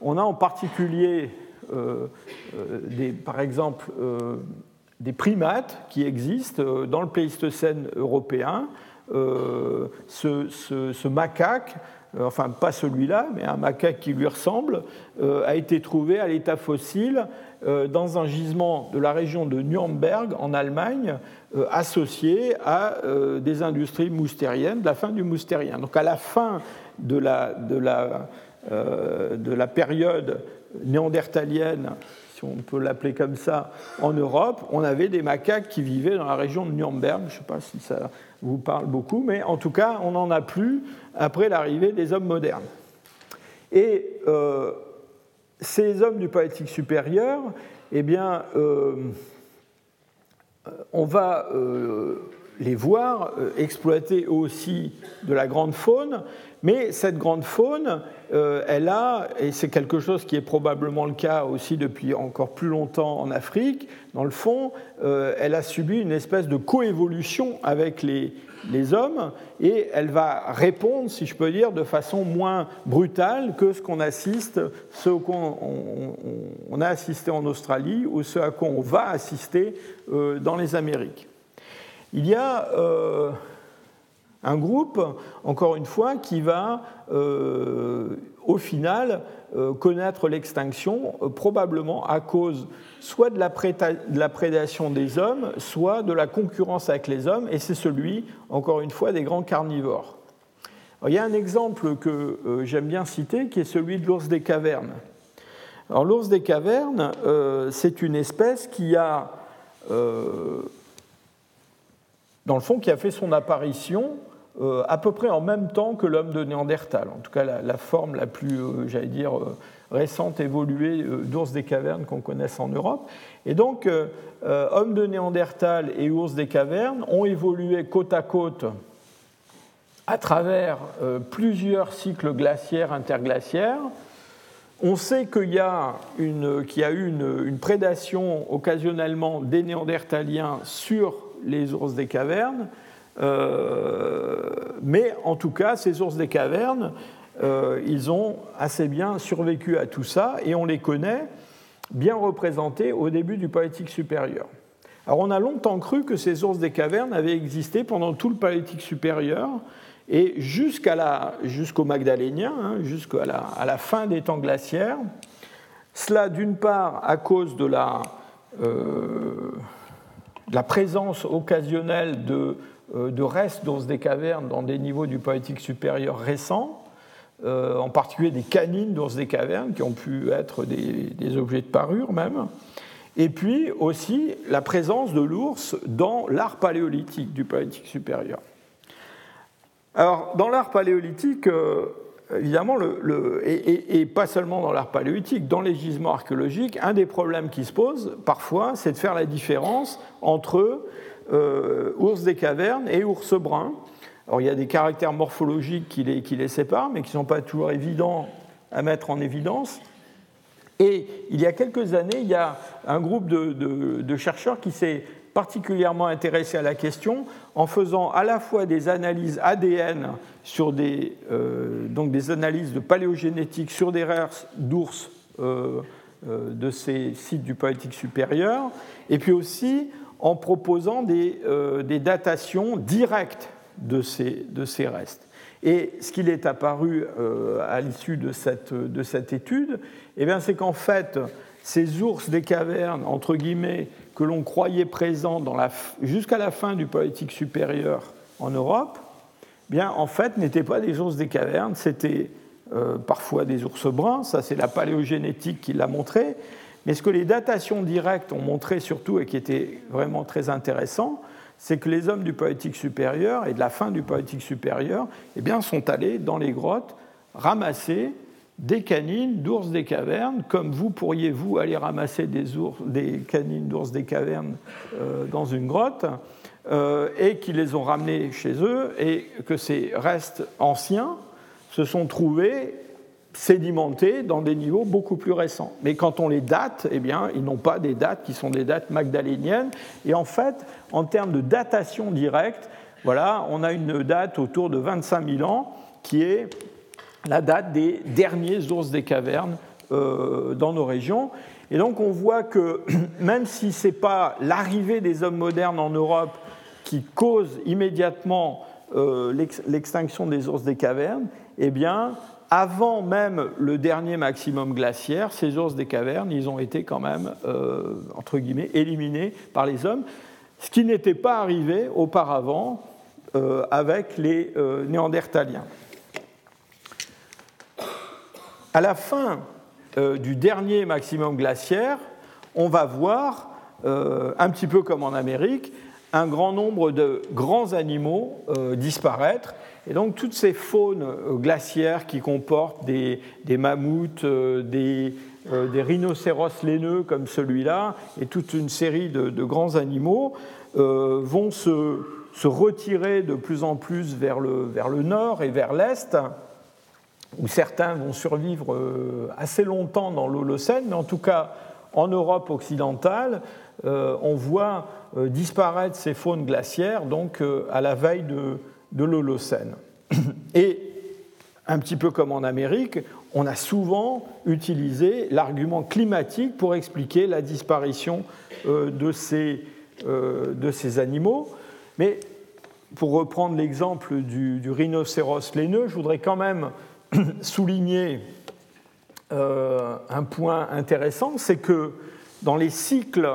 on a en particulier, des, par exemple, des primates qui existent euh, dans le Pléistocène européen. Euh, ce, macaque, euh, enfin pas celui-là, mais un macaque qui lui ressemble, a été trouvé à l'état fossile dans un gisement de la région de Nuremberg en Allemagne, associé à des industries moustériennes, de la fin du moustérien. Donc à la fin de la, de la, de la période néandertalienne on peut l'appeler comme ça, en Europe, on avait des macaques qui vivaient dans la région de Nuremberg. Je ne sais pas si ça vous parle beaucoup, mais en tout cas, on n'en a plus après l'arrivée des hommes modernes. Et euh, ces hommes du poétique supérieur, eh bien, euh, on va euh, les voir exploiter aussi de la grande faune, mais cette grande faune, euh, elle a, et c'est quelque chose qui est probablement le cas aussi depuis encore plus longtemps en Afrique, dans le fond, euh, elle a subi une espèce de coévolution avec les, hommes et elle va répondre, si je peux dire, de façon moins brutale que ce qu'on assiste, ce qu'on on, a assisté en Australie ou ce à quoi on va assister euh, dans les Amériques. Il y a un groupe, encore une fois, qui va euh, au final euh, connaître l'extinction, euh, probablement à cause soit de la, prédation des hommes, soit de la concurrence avec les hommes, et c'est celui, encore une fois, des grands carnivores. il y a un exemple que j'aime bien citer, qui est celui de l'ours des cavernes. l'ours des cavernes, c'est une espèce qui a dans le fond, qui a fait son apparition à peu près en même temps que l'homme de Néandertal. En tout cas, la, forme la plus, j'allais dire, récente évoluée d'ours des cavernes qu'on connaisse en Europe. Et donc, hommes de Néandertal et ours des cavernes ont évolué côte à côte à travers plusieurs cycles glaciaires interglaciaires on sait qu'il y, a, eu une, prédation occasionnellement des Néandertaliens sur les ours des cavernes, euh, mais en tout cas, ces ours des cavernes, euh, ils ont assez bien survécu à tout ça et on les connaît bien représentés au début du Paléolithique supérieur. Alors on a longtemps cru que ces ours des cavernes avaient existé pendant tout le Paléolithique supérieur, et jusqu'au Magdalénien, hein, jusqu'à la, la, fin des temps glaciaires. Cela, d'une part, à cause de la, euh, la présence occasionnelle de, euh, de restes d'os des cavernes dans des niveaux du Paléolithique supérieur récents, euh, en particulier des canines d'ours des cavernes qui ont pu être des, objets de parure même, et puis aussi la présence de l'ours dans l'art paléolithique du Paléolithique supérieur. Alors, dans l'art paléolithique, euh, évidemment, et, pas seulement dans l'art paléolithique, dans les gisements archéologiques, un des problèmes qui se pose parfois, c'est de faire la différence entre euh, ours des cavernes et ours brun. Alors, il y a des caractères morphologiques qui les, séparent, mais qui ne sont pas toujours évidents à mettre en évidence. Et il y a quelques années, il y a un groupe de, chercheurs qui s'est particulièrement intéressé à la question en faisant à la fois des analyses ADN sur des, euh, donc des analyses de paléogénétique sur des restes d'ours euh, euh, de ces sites du Paléolithique supérieur, et puis aussi en proposant des, des datations directes de ces, restes. Et ce qu'il est apparu à l'issue de cette, de cette étude, eh c'est qu'en fait, ces ours des cavernes, entre guillemets, que l'on croyait présents jusqu'à la fin du politique supérieur en Europe, bien, en fait, n'étaient pas des ours des cavernes, c'était euh, parfois des ours bruns, ça c'est la paléogénétique qui l'a montré, mais ce que les datations directes ont montré surtout et qui était vraiment très intéressant, c'est que les hommes du politique supérieur et de la fin du politique supérieur eh bien, sont allés dans les grottes ramasser des canines d'ours des cavernes, comme vous pourriez vous aller ramasser des, ours, des canines d'ours des cavernes euh, dans une grotte, euh, et qui les ont ramenés chez eux, et que ces restes anciens se sont trouvés sédimentés dans des niveaux beaucoup plus récents. Mais quand on les date, eh bien, ils n'ont pas des dates qui sont des dates magdaléniennes. Et en fait, en termes de datation directe, voilà, on a une date autour de 25 000 ans qui est la date des derniers ours des cavernes euh, dans nos régions. Et donc on voit que même si ce n'est pas l'arrivée des hommes modernes en Europe qui cause immédiatement euh, l'extinction des ours des cavernes, eh bien, avant même le dernier maximum glaciaire, ces ours des cavernes, ils ont été quand même, euh, entre guillemets, éliminés par les hommes, ce qui n'était pas arrivé auparavant avec les néandertaliens. À la fin euh, du dernier maximum glaciaire, on va voir, euh, un petit peu comme en Amérique, un grand nombre de grands animaux euh, disparaître. Et donc toutes ces faunes glaciaires qui comportent des, mammouths, des, rhinocéros laineux comme celui-là, et toute une série de, grands animaux, vont se, retirer de plus en plus vers le, vers le nord et vers l'est où certains vont survivre euh, assez longtemps dans l'Holocène, mais en tout cas en Europe occidentale, euh, on voit euh, disparaître ces faunes glaciaires donc à la veille de, de l'Holocène. Et un petit peu comme en Amérique, on a souvent utilisé l'argument climatique pour expliquer la disparition de ces, de ces animaux. Mais pour reprendre l'exemple du, rhinocéros laineux, je voudrais quand même souligner euh, un point intéressant, c'est que dans les cycles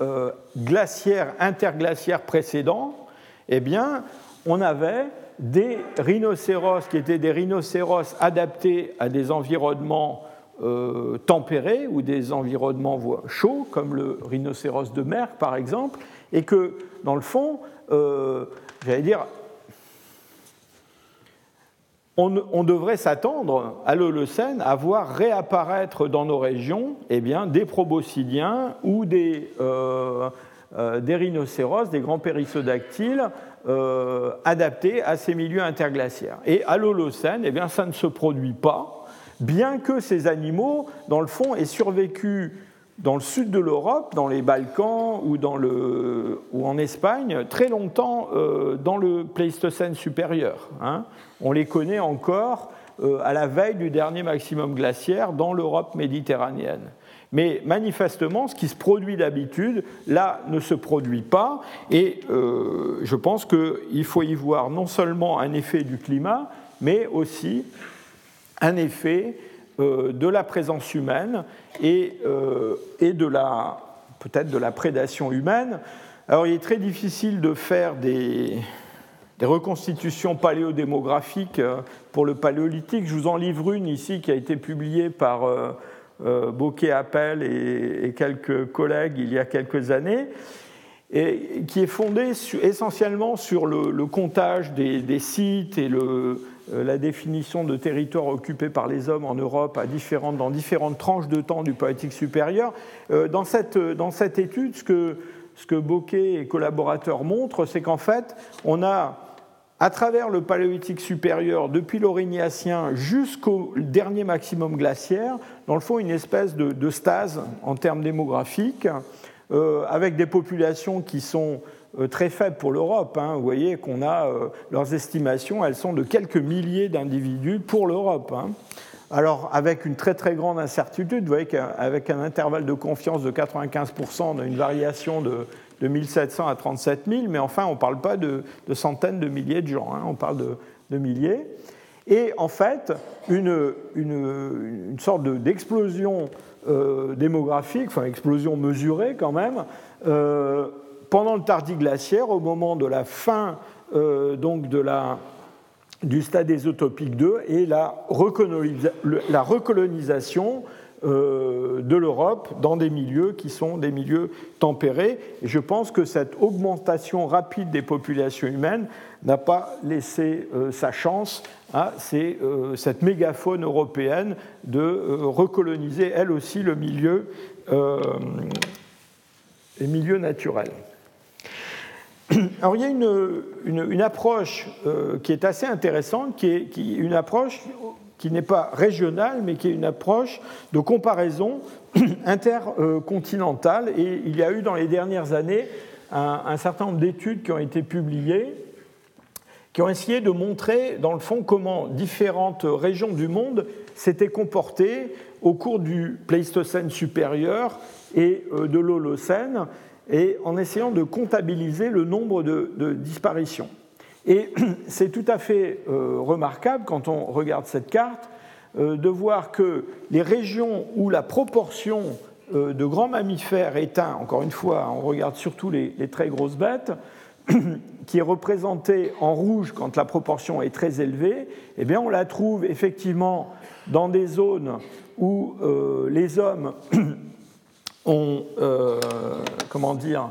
euh, glaciaires, interglaciaires précédents, eh bien, on avait des rhinocéros qui étaient des rhinocéros adaptés à des environnements euh, tempérés ou des environnements chauds, comme le rhinocéros de mer par exemple, et que, dans le fond, j'allais dire, on, devrait s'attendre à l'Holocène à voir réapparaître dans nos régions eh bien, des proboscidiens ou des, euh, euh, des rhinocéros, des grands périssodactyles euh, à ces milieux interglaciaires. Et à l'Holocène, eh bien, ça ne se produit pas, bien que ces animaux, dans le fond, aient survécu dans le sud de l'Europe, dans les Balkans ou en Espagne, très longtemps euh, dans le Pléistocène supérieur. Hein. On les connaît encore euh, à la veille du dernier maximum glaciaire dans l'Europe méditerranéenne. Mais manifestement, ce qui se produit d'habitude, là, ne se produit pas. Et euh, je pense qu'il faut y voir non seulement un effet du climat, mais aussi un effet euh, de la présence humaine et, euh, et de la peut-être de la prédation humaine. Alors il est très difficile de faire des, reconstitutions paléodémographiques pour le paléolithique. Je vous en livre une ici qui a été publiée par Bocquet-Appel et, quelques collègues il y a quelques années, et qui est fondée essentiellement sur le, comptage des, sites et le, euh, la définition de territoire occupé par les hommes en Europe à différentes, dans différentes tranches de temps du poétique supérieur. Euh, dans cette, dans cette étude, ce que, ce que et collaborateurs montrent, c'est qu'en fait, on a, à travers le paléolithique supérieur, depuis l'Aurignacien jusqu'au dernier maximum glaciaire, dans le fond, une espèce de, stase en termes démographiques, euh, avec des populations qui sont euh, très faibles pour l'Europe. Hein. Vous voyez qu'on a euh, leurs estimations, elles sont de quelques milliers d'individus pour l'Europe. Hein. Alors, avec une très très grande incertitude, vous voyez qu'avec un intervalle de confiance de 95%, on a une variation de, de 1700 à 37 000, mais enfin, on ne parle pas de, centaines de milliers de gens, hein. on parle de, milliers. Et en fait, une, une, sorte d'explosion euh, démographique, enfin explosion mesurée quand même, pendant le tardiglaciaire, au moment de la fin euh, donc de la, du stade ésotopique 2 et la, la recolonisation euh, de l'Europe dans des milieux qui sont des milieux tempérés. Je pense que cette augmentation rapide des populations humaines n'a pas laissé euh, sa chance à cette mégafaune européenne de recoloniser elle aussi le milieu, naturels. Alors il y a une, approche euh, qui est assez intéressante, qui est une approche qui n'est pas régionale, mais qui est une approche de comparaison intercontinentale. Et il y a eu dans les dernières années un, certain nombre d'études qui ont été publiées, qui ont essayé de montrer, dans le fond, comment différentes régions du monde s'étaient comportées au cours du Pléistocène supérieur et euh, de l'Holocène et en essayant de comptabiliser le nombre de, disparitions. Et c'est tout à fait euh, remarquable quand on regarde cette carte euh, de voir que les régions où la proportion euh, de grands mammifères éteints, encore une fois, on regarde surtout les, très grosses bêtes, qui est représentée en rouge quand la proportion est très élevée, eh bien on la trouve effectivement dans des zones où les hommes ont, comment dire,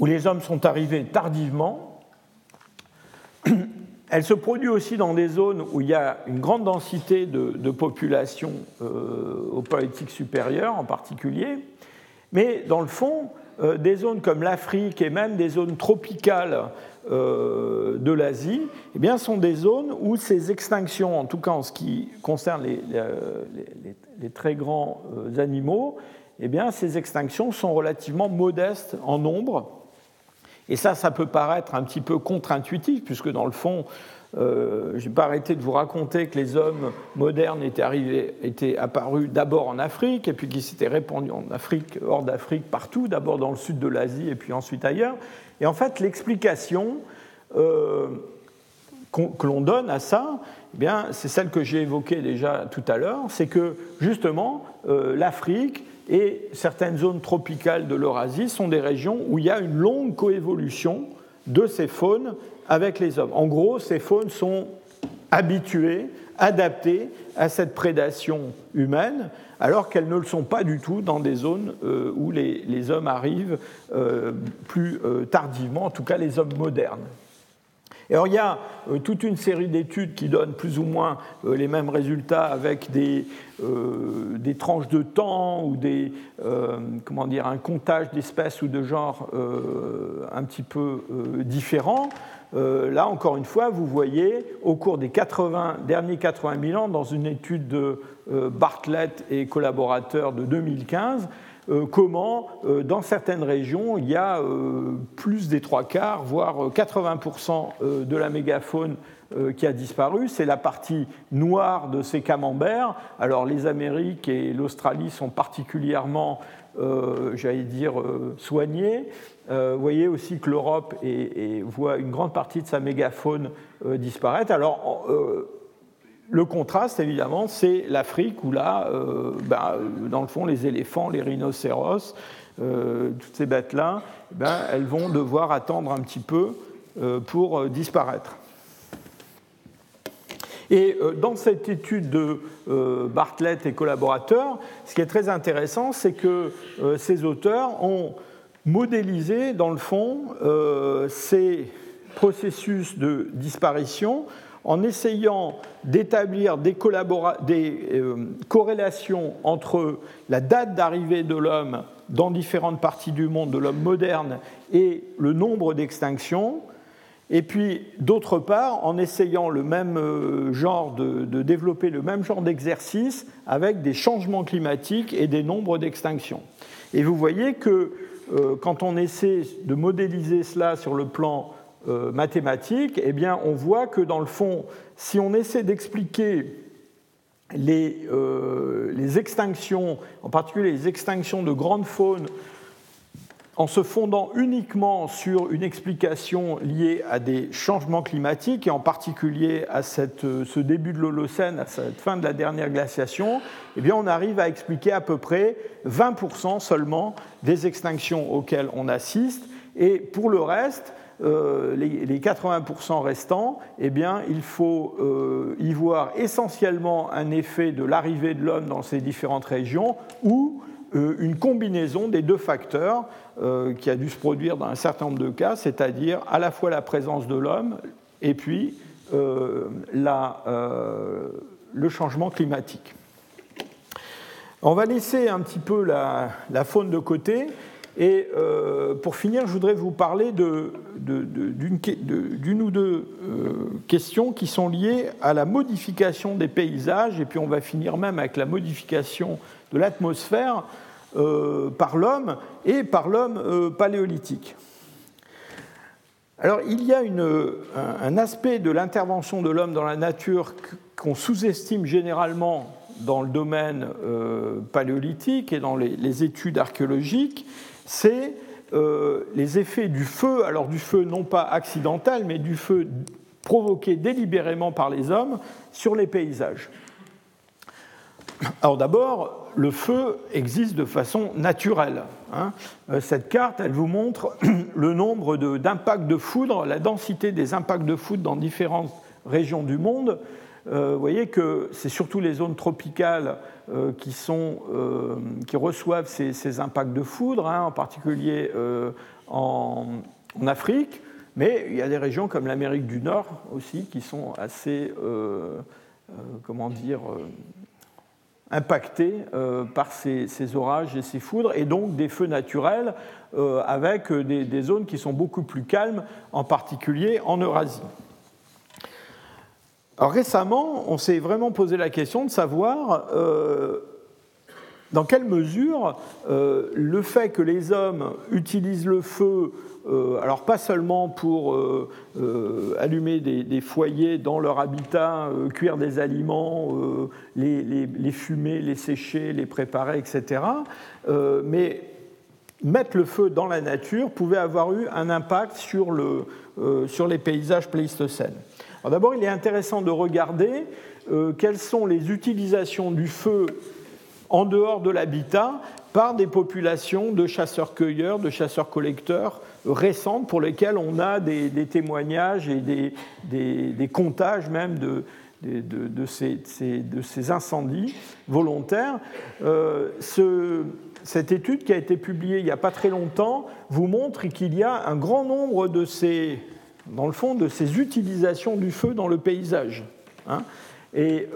où les hommes sont arrivés tardivement. Elle se produit aussi dans des zones où il y a une grande densité de, population euh, au politique supérieur en particulier, mais dans le fond, des zones comme l'Afrique et même des zones tropicales euh, de l'Asie, eh bien, sont des zones où ces extinctions, en tout cas en ce qui concerne les, les, très grands euh, animaux, eh bien, ces extinctions sont relativement modestes en nombre. Et ça, ça peut paraître un petit peu contre-intuitif, puisque dans le fond, euh, je n'ai pas arrêté de vous raconter que les hommes modernes étaient, apparus d'abord en Afrique, et puis qu'ils s'étaient répandus en Afrique, hors d'Afrique, partout, d'abord dans le sud de l'Asie, et puis ensuite ailleurs. Et en fait, l'explication euh, que l'on donne à ça, eh c'est celle que j'ai évoquée déjà tout à l'heure, c'est que justement, euh, l'Afrique et certaines zones tropicales de l'Eurasie sont des régions où il y a une longue coévolution de ces faunes avec les hommes. En gros, ces faunes sont habituées adaptées à cette prédation humaine, alors qu'elles ne le sont pas du tout dans des zones où les, hommes arrivent plus tardivement, en tout cas les hommes modernes alors il y a euh, toute une série d'études qui donnent plus ou moins euh, les mêmes résultats avec des, euh, des tranches de temps ou des, comment dire, un comptage d'espèces ou de genres un petit peu différents. là, encore une fois, vous voyez, au cours des 80, derniers 80 000 ans, dans une étude de Bartlett et collaborateurs de 2015, euh, comment, euh, dans certaines régions, il y a euh, plus des trois quarts, voire 80% de la mégafaune qui a disparu. C'est la partie noire de ces camemberts. Alors les Amériques et l'Australie sont particulièrement, j'allais dire, soignées. vous voyez aussi que l'Europe voit une grande partie de sa mégafaune disparaître. Alors, le contraste, évidemment, c'est l'Afrique où là, euh, ben, dans le fond, les éléphants, les rhinocéros, euh, toutes ces bêtes-là, ben, elles vont devoir attendre un petit peu euh, pour disparaître. Et dans cette étude de Bartlett et collaborateurs, ce qui est très intéressant, c'est que ces auteurs ont modélisé, dans le fond, ces processus de disparition en essayant d'établir des, euh, corrélations entre la date d'arrivée de l'homme dans différentes parties du monde, de l'homme moderne, et le nombre d'extinctions, et puis d'autre part en essayant le même euh, genre de, développer le même genre d'exercice avec des changements climatiques et des nombres d'extinctions. Et vous voyez que euh, quand on essaie de modéliser cela sur le plan euh, mathématiques, eh bien, on voit que dans le fond, si on essaie d'expliquer les, euh, extinctions, en particulier les extinctions de grandes faunes, en se fondant uniquement sur une explication liée à des changements climatiques, et en particulier à cette, ce début de l'Holocène, à cette fin de la dernière glaciation, eh on arrive à expliquer à peu près 20% seulement des extinctions auxquelles on assiste, et pour le reste, euh, les, 80% restants, eh bien, il faut euh, y voir essentiellement un effet de l'arrivée de l'homme dans ces différentes régions ou euh, une combinaison des deux facteurs qui a dû se produire dans un certain nombre de cas, c'est-à-dire à la fois la présence de l'homme et puis le changement climatique. On va laisser un petit peu la faune de côté et euh, pour finir, je voudrais vous parler d'une ou deux euh, questions qui sont liées à la modification des paysages, et puis on va finir même avec la modification de l'atmosphère euh, par l'homme et par l'homme paléolithique. Alors il y a un, aspect de l'intervention de l'homme dans la nature qu'on sous-estime généralement dans le domaine paléolithique et dans les études archéologiques, c'est euh, les effets du feu, alors du feu non pas accidentel, mais du feu provoqué délibérément par les hommes sur les paysages. Alors d'abord, le feu existe de façon naturelle. Hein. Euh, cette carte, elle vous montre le nombre d'impacts de, foudre, la densité des impacts de foudre dans différentes régions du monde. Euh, vous voyez que c'est surtout les zones tropicales euh, euh, qui, reçoivent ces, impacts de foudre, hein, en particulier en, Afrique, mais il y a des régions comme l'Amérique du Nord aussi qui sont assez, comment dire, impactées par ces, orages et ces foudres, et donc des feux naturels avec des zones qui sont beaucoup plus calmes, en particulier en Eurasie. Alors récemment, on s'est vraiment posé la question de savoir euh, dans quelle mesure euh, le fait que les hommes utilisent le feu, euh, alors pas seulement pour allumer des, foyers dans leur habitat, cuire des aliments, les, fumer, les sécher, les préparer, etc., mais mettre le feu dans la nature pouvait avoir eu un impact sur les paysages pléistocènes. D'abord, il est intéressant de regarder euh, quelles sont les utilisations du feu en dehors de l'habitat par des populations de chasseurs-cueilleurs, de chasseurs-collecteurs récentes pour lesquelles on a des, témoignages et des, comptages même de, ces, incendies volontaires. cette étude qui a été publiée il n'y a pas très longtemps vous montre qu'il y a un grand nombre de ces, dans le fond, de ces utilisations du feu dans le paysage. Hein. Et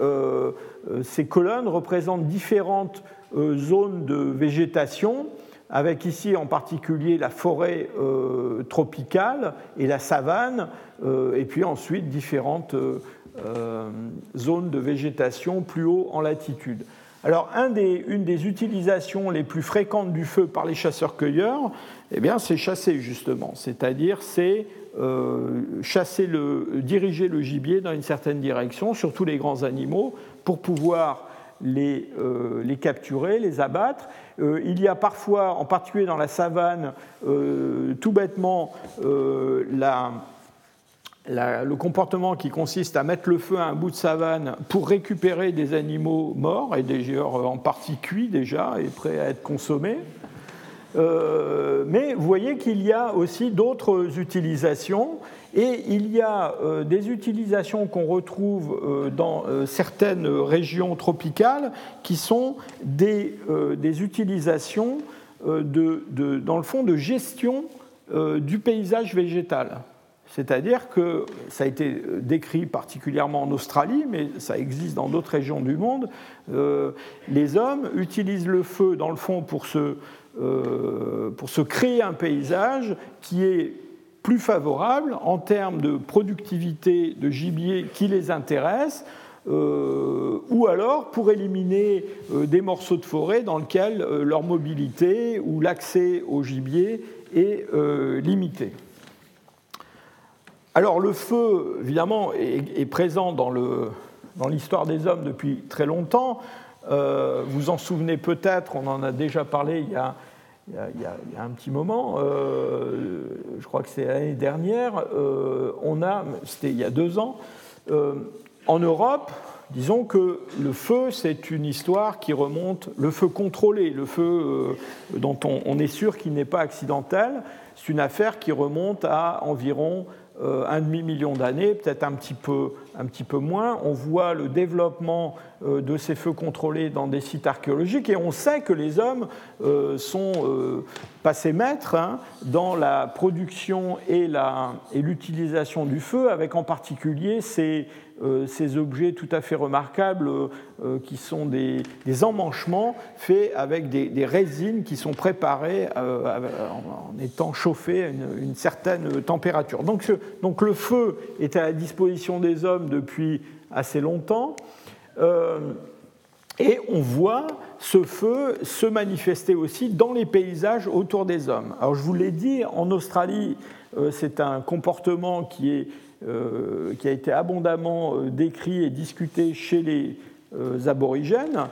ces colonnes représentent différentes zones de végétation avec ici en particulier la forêt euh, tropicale et la savane, euh, et puis ensuite différentes euh, zones de végétation plus haut en latitude. Alors, une des utilisations les plus fréquentes du feu par les chasseurs-cueilleurs, eh c'est chasser justement, c'est-à-dire c'est chasser le, diriger le gibier dans une certaine direction, surtout les grands animaux, pour pouvoir les, les capturer, les abattre. Euh, il y a parfois, en particulier dans la savane, euh, tout bêtement, euh, le comportement qui consiste à mettre le feu à un bout de savane pour récupérer des animaux morts, et des en partie cuits déjà et prêts à être consommés. Mais vous voyez qu'il y a aussi d'autres utilisations. Et il y a euh, des utilisations qu'on retrouve euh, dans euh, certaines régions tropicales qui sont des, utilisations de, dans le fond de gestion du paysage végétal. C'est-à-dire que ça a été décrit particulièrement en Australie, mais ça existe dans d'autres régions du monde. les hommes utilisent le feu, dans le fond, pour se, pour se créer un paysage qui est plus favorable en termes de productivité de gibier qui les intéresse, euh, ou alors pour éliminer euh, des morceaux de forêt dans lesquels euh, leur mobilité ou l'accès au gibier est limité. Alors le feu, évidemment, est, est présent dans l'histoire des hommes depuis très longtemps. Vous en souvenez peut-être, on en a déjà parlé il y a un petit moment, euh, je crois que c'est l'année dernière, euh, on a, c'était il y a deux ans, euh, en Europe, disons que le feu, c'est une histoire qui remonte, le feu contrôlé, le feu dont on, est sûr qu'il n'est pas accidentel, c'est une affaire qui remonte à environ euh, un demi-million d'années, peut-être un, petit peu, un petit peu moins. On voit le développement euh, de ces feux contrôlés dans des sites archéologiques et on sait que les hommes euh, sont passés maîtres hein, dans la production et l'utilisation du feu, avec en particulier ces, euh, ces objets tout à fait remarquables euh, euh, qui sont des, emmanchements faits avec des, résines qui sont préparées en étant chauffées à une, certaine température. Donc, donc, le feu est à la disposition des hommes depuis assez longtemps. et on voit ce feu se manifester aussi dans les paysages autour des hommes. Alors je vous l'ai dit, en Australie, c'est un comportement qui est euh, qui a été abondamment euh, décrit et discuté chez les euh, aborigènes,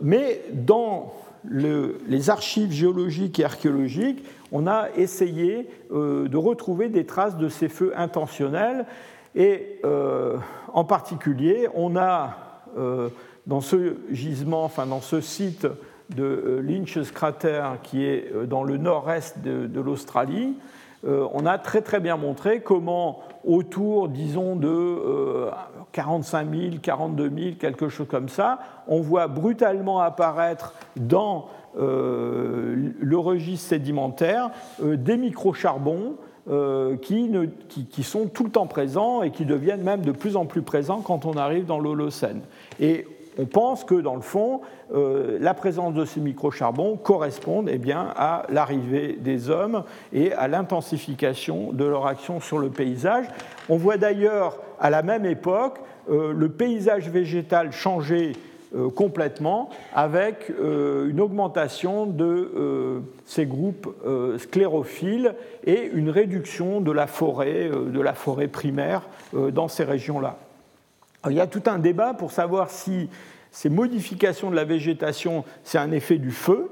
mais dans les archives géologiques et archéologiques, on a essayé de retrouver des traces de ces feux intentionnels. Et en particulier, on a dans ce gisement, enfin dans ce site de Lynch's Crater, qui est dans le nord-est de l'Australie, euh, on a très très bien montré comment autour, disons, de 45 000, 42 000, quelque chose comme ça, on voit brutalement apparaître dans euh, le registre sédimentaire euh, des microcharbons qui, qui, sont tout le temps présents et qui deviennent même de plus en plus présents quand on arrive dans l'Holocène. On pense que, dans le fond, euh, la présence de ces microcharbons correspond eh bien, à l'arrivée des hommes et à l'intensification de leur action sur le paysage. On voit d'ailleurs, à la même époque, euh, le paysage végétal changer euh, complètement avec une augmentation de ces groupes sclérophiles et une réduction de la forêt, de la forêt primaire dans ces régions-là il y a tout un débat pour savoir si ces modifications de la végétation, c'est un effet du feu,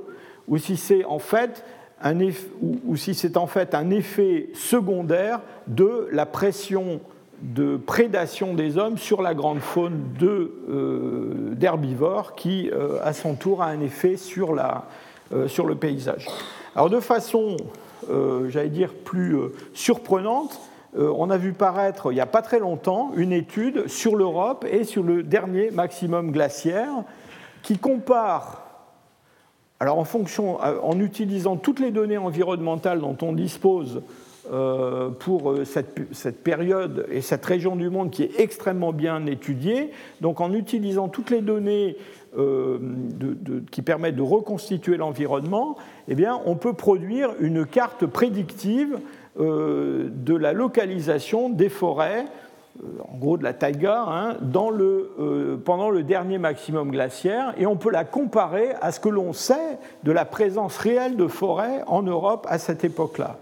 ou si c'est en fait un effet, ou, si c'est en fait un effet secondaire de la pression de prédation des hommes sur la grande faune euh, d'herbivores qui, euh, à son tour, a un effet sur, la, euh, sur le paysage. Alors de façon, j'allais dire, plus surprenante, on a vu paraître il n'y a pas très longtemps une étude sur l'Europe et sur le dernier maximum glaciaire qui compare, alors en, fonction, en utilisant toutes les données environnementales dont on dispose euh, pour euh, cette, période et cette région du monde qui est extrêmement bien étudiée. Donc en utilisant toutes les données euh, qui permettent de reconstituer l'environnement, eh on peut produire une carte prédictive de la localisation des forêts, en gros de la taïga, hein, le, pendant le dernier maximum glaciaire, et on peut la comparer à ce que l'on sait de la présence réelle de forêts en Europe à cette époque-là.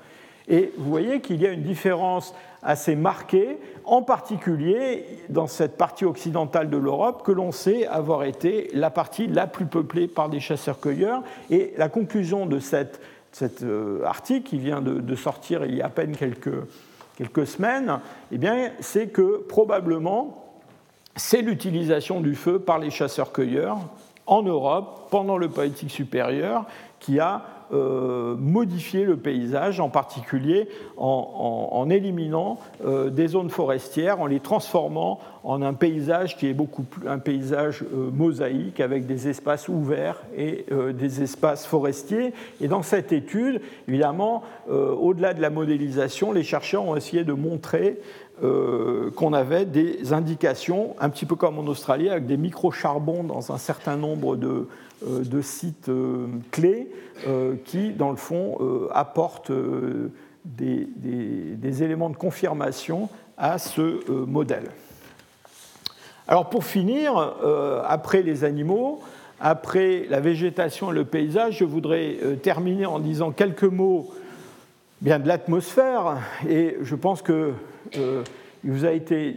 Et vous voyez qu'il y a une différence assez marquée, en particulier dans cette partie occidentale de l'Europe que l'on sait avoir été la partie la plus peuplée par des chasseurs-cueilleurs. Et la conclusion de cet euh, article, qui vient de, sortir il y a à peine quelques, quelques semaines, eh c'est que probablement c'est l'utilisation du feu par les chasseurs-cueilleurs en Europe pendant le politique supérieur qui a euh, modifier le paysage, en particulier en, éliminant euh, des zones forestières, en les transformant en un paysage qui est beaucoup plus un paysage euh, mosaïque avec des espaces ouverts et des espaces forestiers. Et dans cette étude, évidemment, au-delà de la modélisation, les chercheurs ont essayé de montrer qu'on avait des indications, un petit peu comme en Australie, avec des micro-charbons dans un certain nombre de, euh, sites euh, clés euh, qui, dans le fond, apportent des, éléments de confirmation à ce modèle. Alors pour finir, après les animaux, après la végétation et le paysage, je voudrais terminer en disant quelques mots bien de l'atmosphère. Et je pense que il vous a été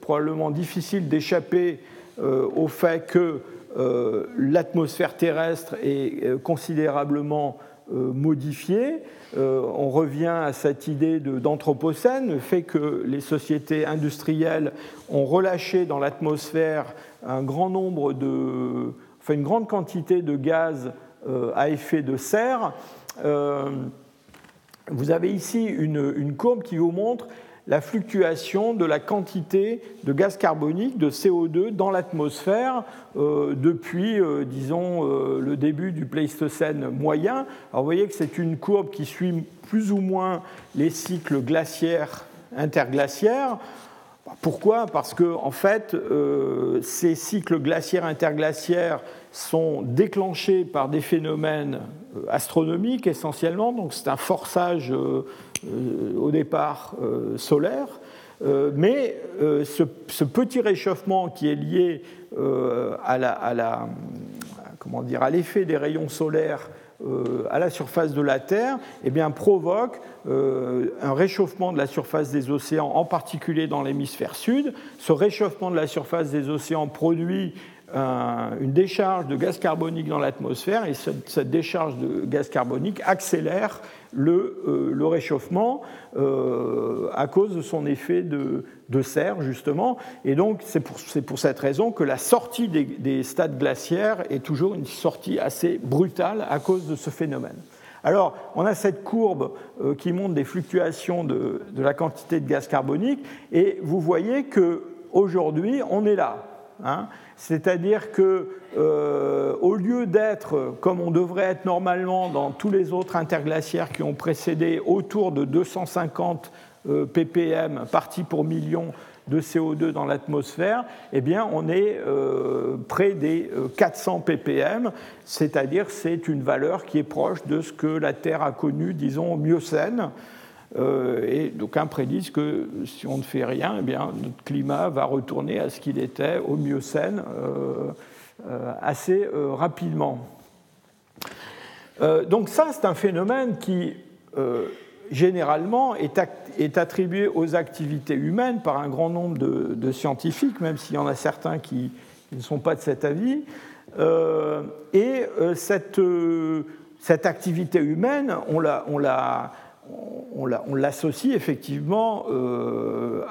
probablement difficile d'échapper au fait que euh, l'atmosphère terrestre est euh, considérablement euh, modifiée. on revient à cette idée d'anthropocène, le fait que les sociétés industrielles ont relâché dans l'atmosphère un grand nombre de, enfin une grande quantité de gaz à effet de serre. vous avez ici une, une courbe qui vous montre la fluctuation de la quantité de gaz carbonique, de CO2 dans l'atmosphère euh, depuis, euh, disons, euh, le début du Pléistocène moyen. Alors vous voyez que c'est une courbe qui suit plus ou moins les cycles glaciaires interglaciaires. Pourquoi? Parce que en fait, ces cycles glaciaires interglaciaires sont déclenchés par des phénomènes astronomiques essentiellement. Donc c'est un forçage euh, au départ euh, solaire, euh, mais ce, petit réchauffement qui est lié à l'effet des rayons solaires à la surface de la Terre eh bien, provoque un réchauffement de la surface des océans, en particulier dans l'hémisphère sud. Ce réchauffement de la surface des océans produit une décharge de gaz carbonique dans l'atmosphère et cette, décharge de gaz carbonique accélère le, euh, réchauffement euh, à cause de son effet de, serre, justement. Et donc, c'est pour, cette raison que la sortie des, stades glaciaires est toujours une sortie assez brutale à cause de ce phénomène. Alors, on a cette courbe euh, qui montre des fluctuations de, de, la quantité de gaz carbonique, et vous voyez qu'aujourd'hui, on est là. Hein. C'est-à-dire que euh, au lieu d'être comme on devrait être normalement dans tous les autres interglaciaires qui ont précédé, autour de 250 euh, ppm partis pour million de CO2 dans l'atmosphère, eh bien, on est euh, près des 400 ppm, c'est-à-dire c'est une valeur qui est proche de ce que la Terre a connu, disons, au Miocène. Euh, et d'aucuns prédisent que si on ne fait rien, eh bien, notre climat va retourner à ce qu'il était au Miocène euh, euh, assez rapidement. donc ça, c'est un phénomène qui, généralement, est, attribué aux activités humaines par un grand nombre de, scientifiques, même s'il y en a certains qui, ne sont pas de cet avis. et cette, activité humaine, on l'a l'associe effectivement euh,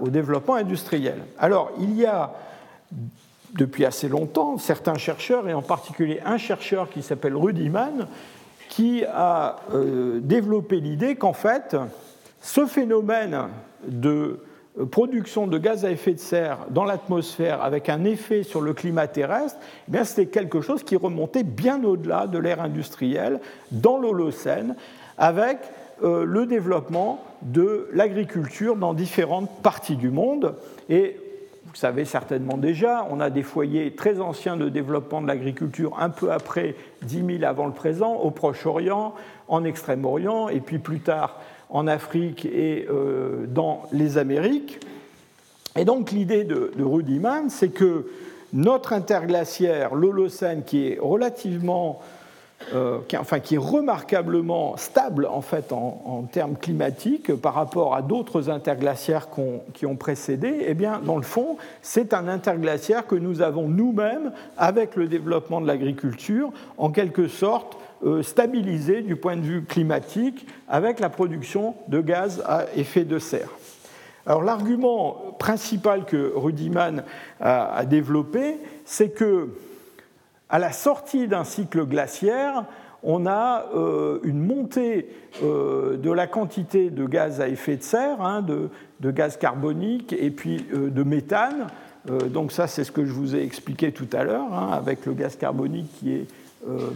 au développement industriel. Alors, il y a depuis assez longtemps certains chercheurs, et en particulier un chercheur qui s'appelle Rudiman, qui a euh, développé l'idée qu'en fait, ce phénomène de production de gaz à effet de serre dans l'atmosphère avec un effet sur le climat terrestre, eh c'était quelque chose qui remontait bien au-delà de l'ère industrielle, dans l'Holocène, avec euh, le développement de l'agriculture dans différentes parties du monde. Et vous savez certainement déjà, on a des foyers très anciens de développement de l'agriculture un peu après 10 000 avant le présent, au Proche-Orient, en Extrême-Orient, et puis plus tard en Afrique et euh, dans les Amériques. Et donc l'idée de, de Rudiman, c'est que notre interglaciaire, l'Holocène, qui est relativement, euh, qui, enfin qui est remarquablement stable en fait en, termes climatiques par rapport à d'autres interglaciaires qui ont précédé, eh bien dans le fond, c'est un interglaciaire que nous avons nous-mêmes avec le développement de l'agriculture, en quelque sorte euh, stabilisé du point de vue climatique avec la production de gaz à effet de serre. Alors l'argument principal que Rudiman a, développé, c'est que à la sortie d'un cycle glaciaire, on a euh, une montée euh, de la quantité de gaz à effet de serre, hein, de, gaz carbonique et puis de méthane. donc ça, c'est ce que je vous ai expliqué tout à l'heure, hein, avec le gaz carbonique qui est euh,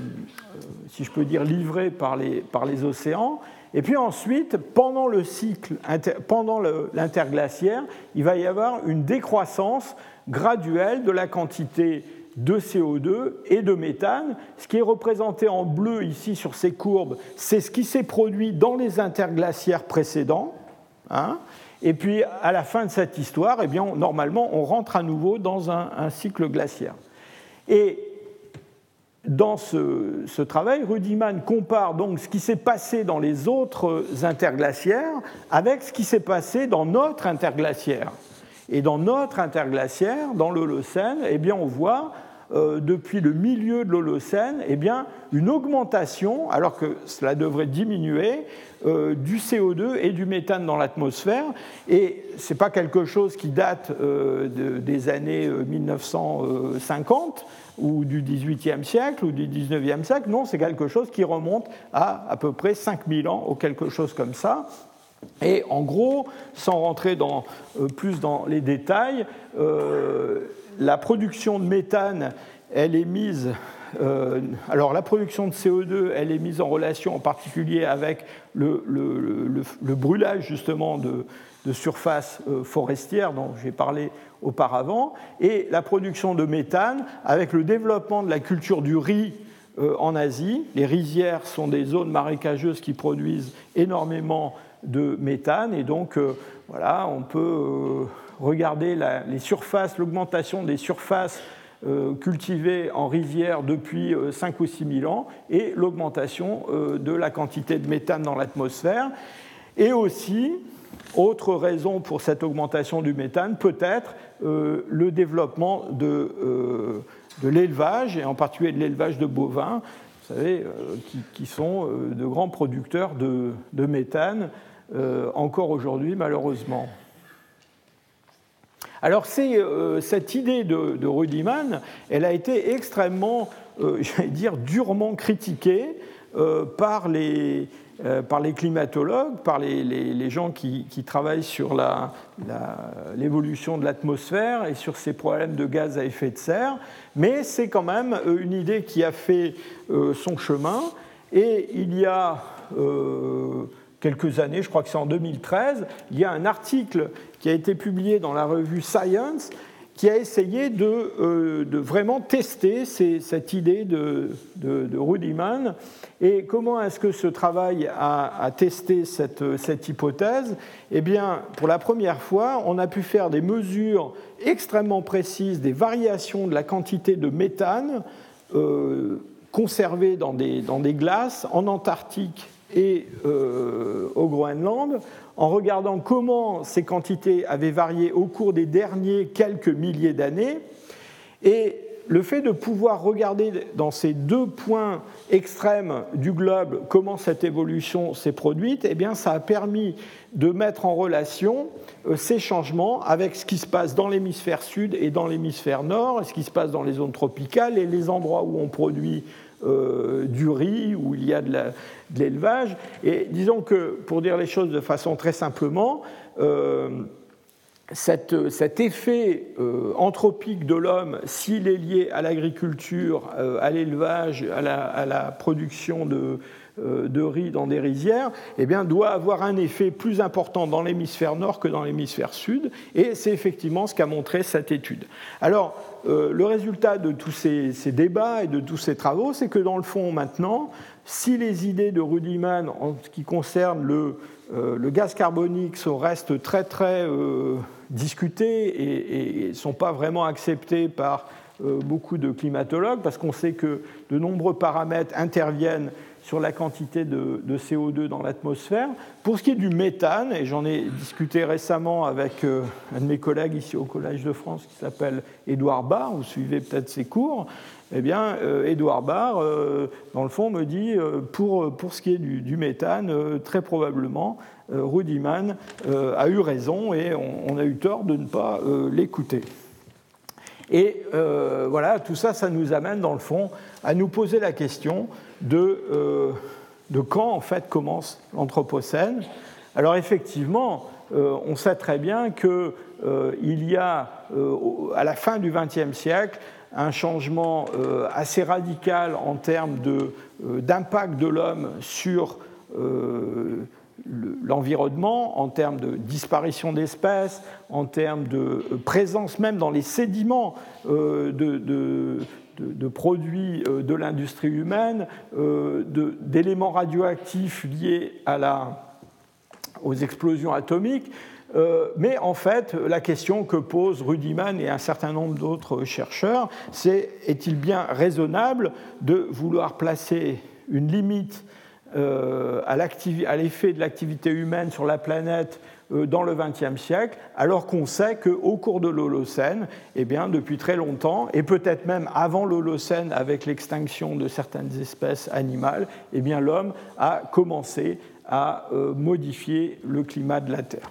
si je peux dire, livré par les, par les océans. Et puis ensuite, pendant le cycle, pendant l'interglaciaire, il va y avoir une décroissance graduelle de la quantité de CO2 et de méthane. Ce qui est représenté en bleu ici sur ces courbes, c'est ce qui s'est produit dans les interglaciaires précédents. Hein. et puis à la fin de cette histoire, eh bien, normalement, on rentre à nouveau dans un, cycle glaciaire. Et dans ce, travail, Rudiman compare donc ce qui s'est passé dans les autres interglaciaires avec ce qui s'est passé dans notre interglaciaire. Et dans notre interglaciaire, dans l'Holocène, eh bien, on voit euh, depuis le milieu de l'Holocène eh bien, une augmentation, alors que cela devrait diminuer, euh, du CO2 et du méthane dans l'atmosphère. Et ce n'est pas quelque chose qui date euh, des années 1950 ou du XVIIIe siècle ou du XIXe siècle. Non, c'est quelque chose qui remonte à à peu près 5000 ans ou quelque chose comme ça. Et en gros, sans rentrer dans, euh, plus dans les détails, euh, la production de méthane, elle est mise euh, alors la production de CO2, elle est mise en relation en particulier avec le, le brûlage justement de, de surface forestière dont j'ai parlé auparavant, et la production de méthane avec le développement de la culture du riz en Asie. Les rizières sont des zones marécageuses qui produisent énormément de méthane, et donc euh, voilà, on peut euh, regarder les surfaces, l'augmentation des surfaces cultivées en rizière depuis 5 ou 6 000 ans et l'augmentation de la quantité de méthane dans l'atmosphère. Et aussi, autre raison pour cette augmentation du méthane, peut-être euh, le développement de, euh, de l'élevage, et en particulier de l'élevage de bovins, vous savez, euh, qui, sont de grands producteurs de, de méthane, encore aujourd'hui malheureusement. Alors cette idée de, Rudiman, elle a été extrêmement, j'allais dire, durement critiquée par les, euh, par les climatologues, par les, gens qui, travaillent sur l'évolution de l'atmosphère et sur ces problèmes de gaz à effet de serre, mais c'est quand même euh, une idée qui a fait euh, son chemin. Et il y a quelques années, je crois que c'est en 2013, il y a un article qui a été publié dans la revue Science qui a essayé de, vraiment tester cette idée de, Rudiman et comment est-ce que ce travail a, testé cette, hypothèse? Eh bien, pour la première fois, on a pu faire des mesures extrêmement précises des variations de la quantité de méthane euh, conservée dans des, glaces en Antarctique et euh, au Groenland, en regardant comment ces quantités avaient varié au cours des derniers quelques milliers d'années. Et le fait de pouvoir regarder dans ces deux points extrêmes du globe comment cette évolution s'est produite, eh bien, ça a permis de mettre en relation euh, ces changements avec ce qui se passe dans l'hémisphère sud et dans l'hémisphère nord, ce qui se passe dans les zones tropicales et les endroits où on produit du riz, où il y a de l'élevage. Et disons que, pour dire les choses de façon très simplement, cet effet anthropique de l'homme, s'il est lié à l'agriculture, à l'élevage, à, la production de, euh, de riz dans des rizières, eh bien, doit avoir un effet plus important dans l'hémisphère nord que dans l'hémisphère sud, et c'est effectivement ce qu'a montré cette étude. Alors, euh, le résultat de tous ces, débats et de tous ces travaux, c'est que dans le fond, maintenant, si les idées de Rudiman en ce qui concerne le, euh, gaz carbonique restent très très discutées et ne sont pas vraiment acceptées par beaucoup de climatologues, parce qu'on sait que de nombreux paramètres interviennent sur la quantité de, CO2 dans l'atmosphère. Pour ce qui est du méthane, et j'en ai discuté récemment avec euh, un de mes collègues ici au Collège de France qui s'appelle Édouard Barr, vous suivez peut-être ses cours, eh bien, euh, Édouard Barr, euh, dans le fond, me dit, pour, pour ce qui est du, méthane, très probablement, Rudiman a eu raison et on, a eu tort de ne pas l'écouter. Et voilà, tout ça, ça nous amène, dans le fond, à nous poser la question de, euh, de quand en fait commence l'Anthropocène. Alors effectivement, euh, on sait très bien qu'il euh, y a à la fin du XXe siècle un changement assez radical en termes d'impact de, l'homme sur l'environnement, en termes de disparition d'espèces, en termes de présence même dans les sédiments de, de, produits euh, de l'industrie humaine, euh, d'éléments radioactifs liés à la, aux explosions atomiques. Euh, mais en fait, la question que pose Rudiman et un certain nombre d'autres chercheurs, c'est est-il bien raisonnable de vouloir placer une limite à l'effet de l'activité humaine sur la planète euh, dans le XXe siècle, alors qu'on sait qu'au cours de l'Holocène, eh bien, depuis très longtemps, et peut-être même avant l'Holocène avec l'extinction de certaines espèces animales, eh bien, l'homme a commencé à euh, modifier le climat de la Terre.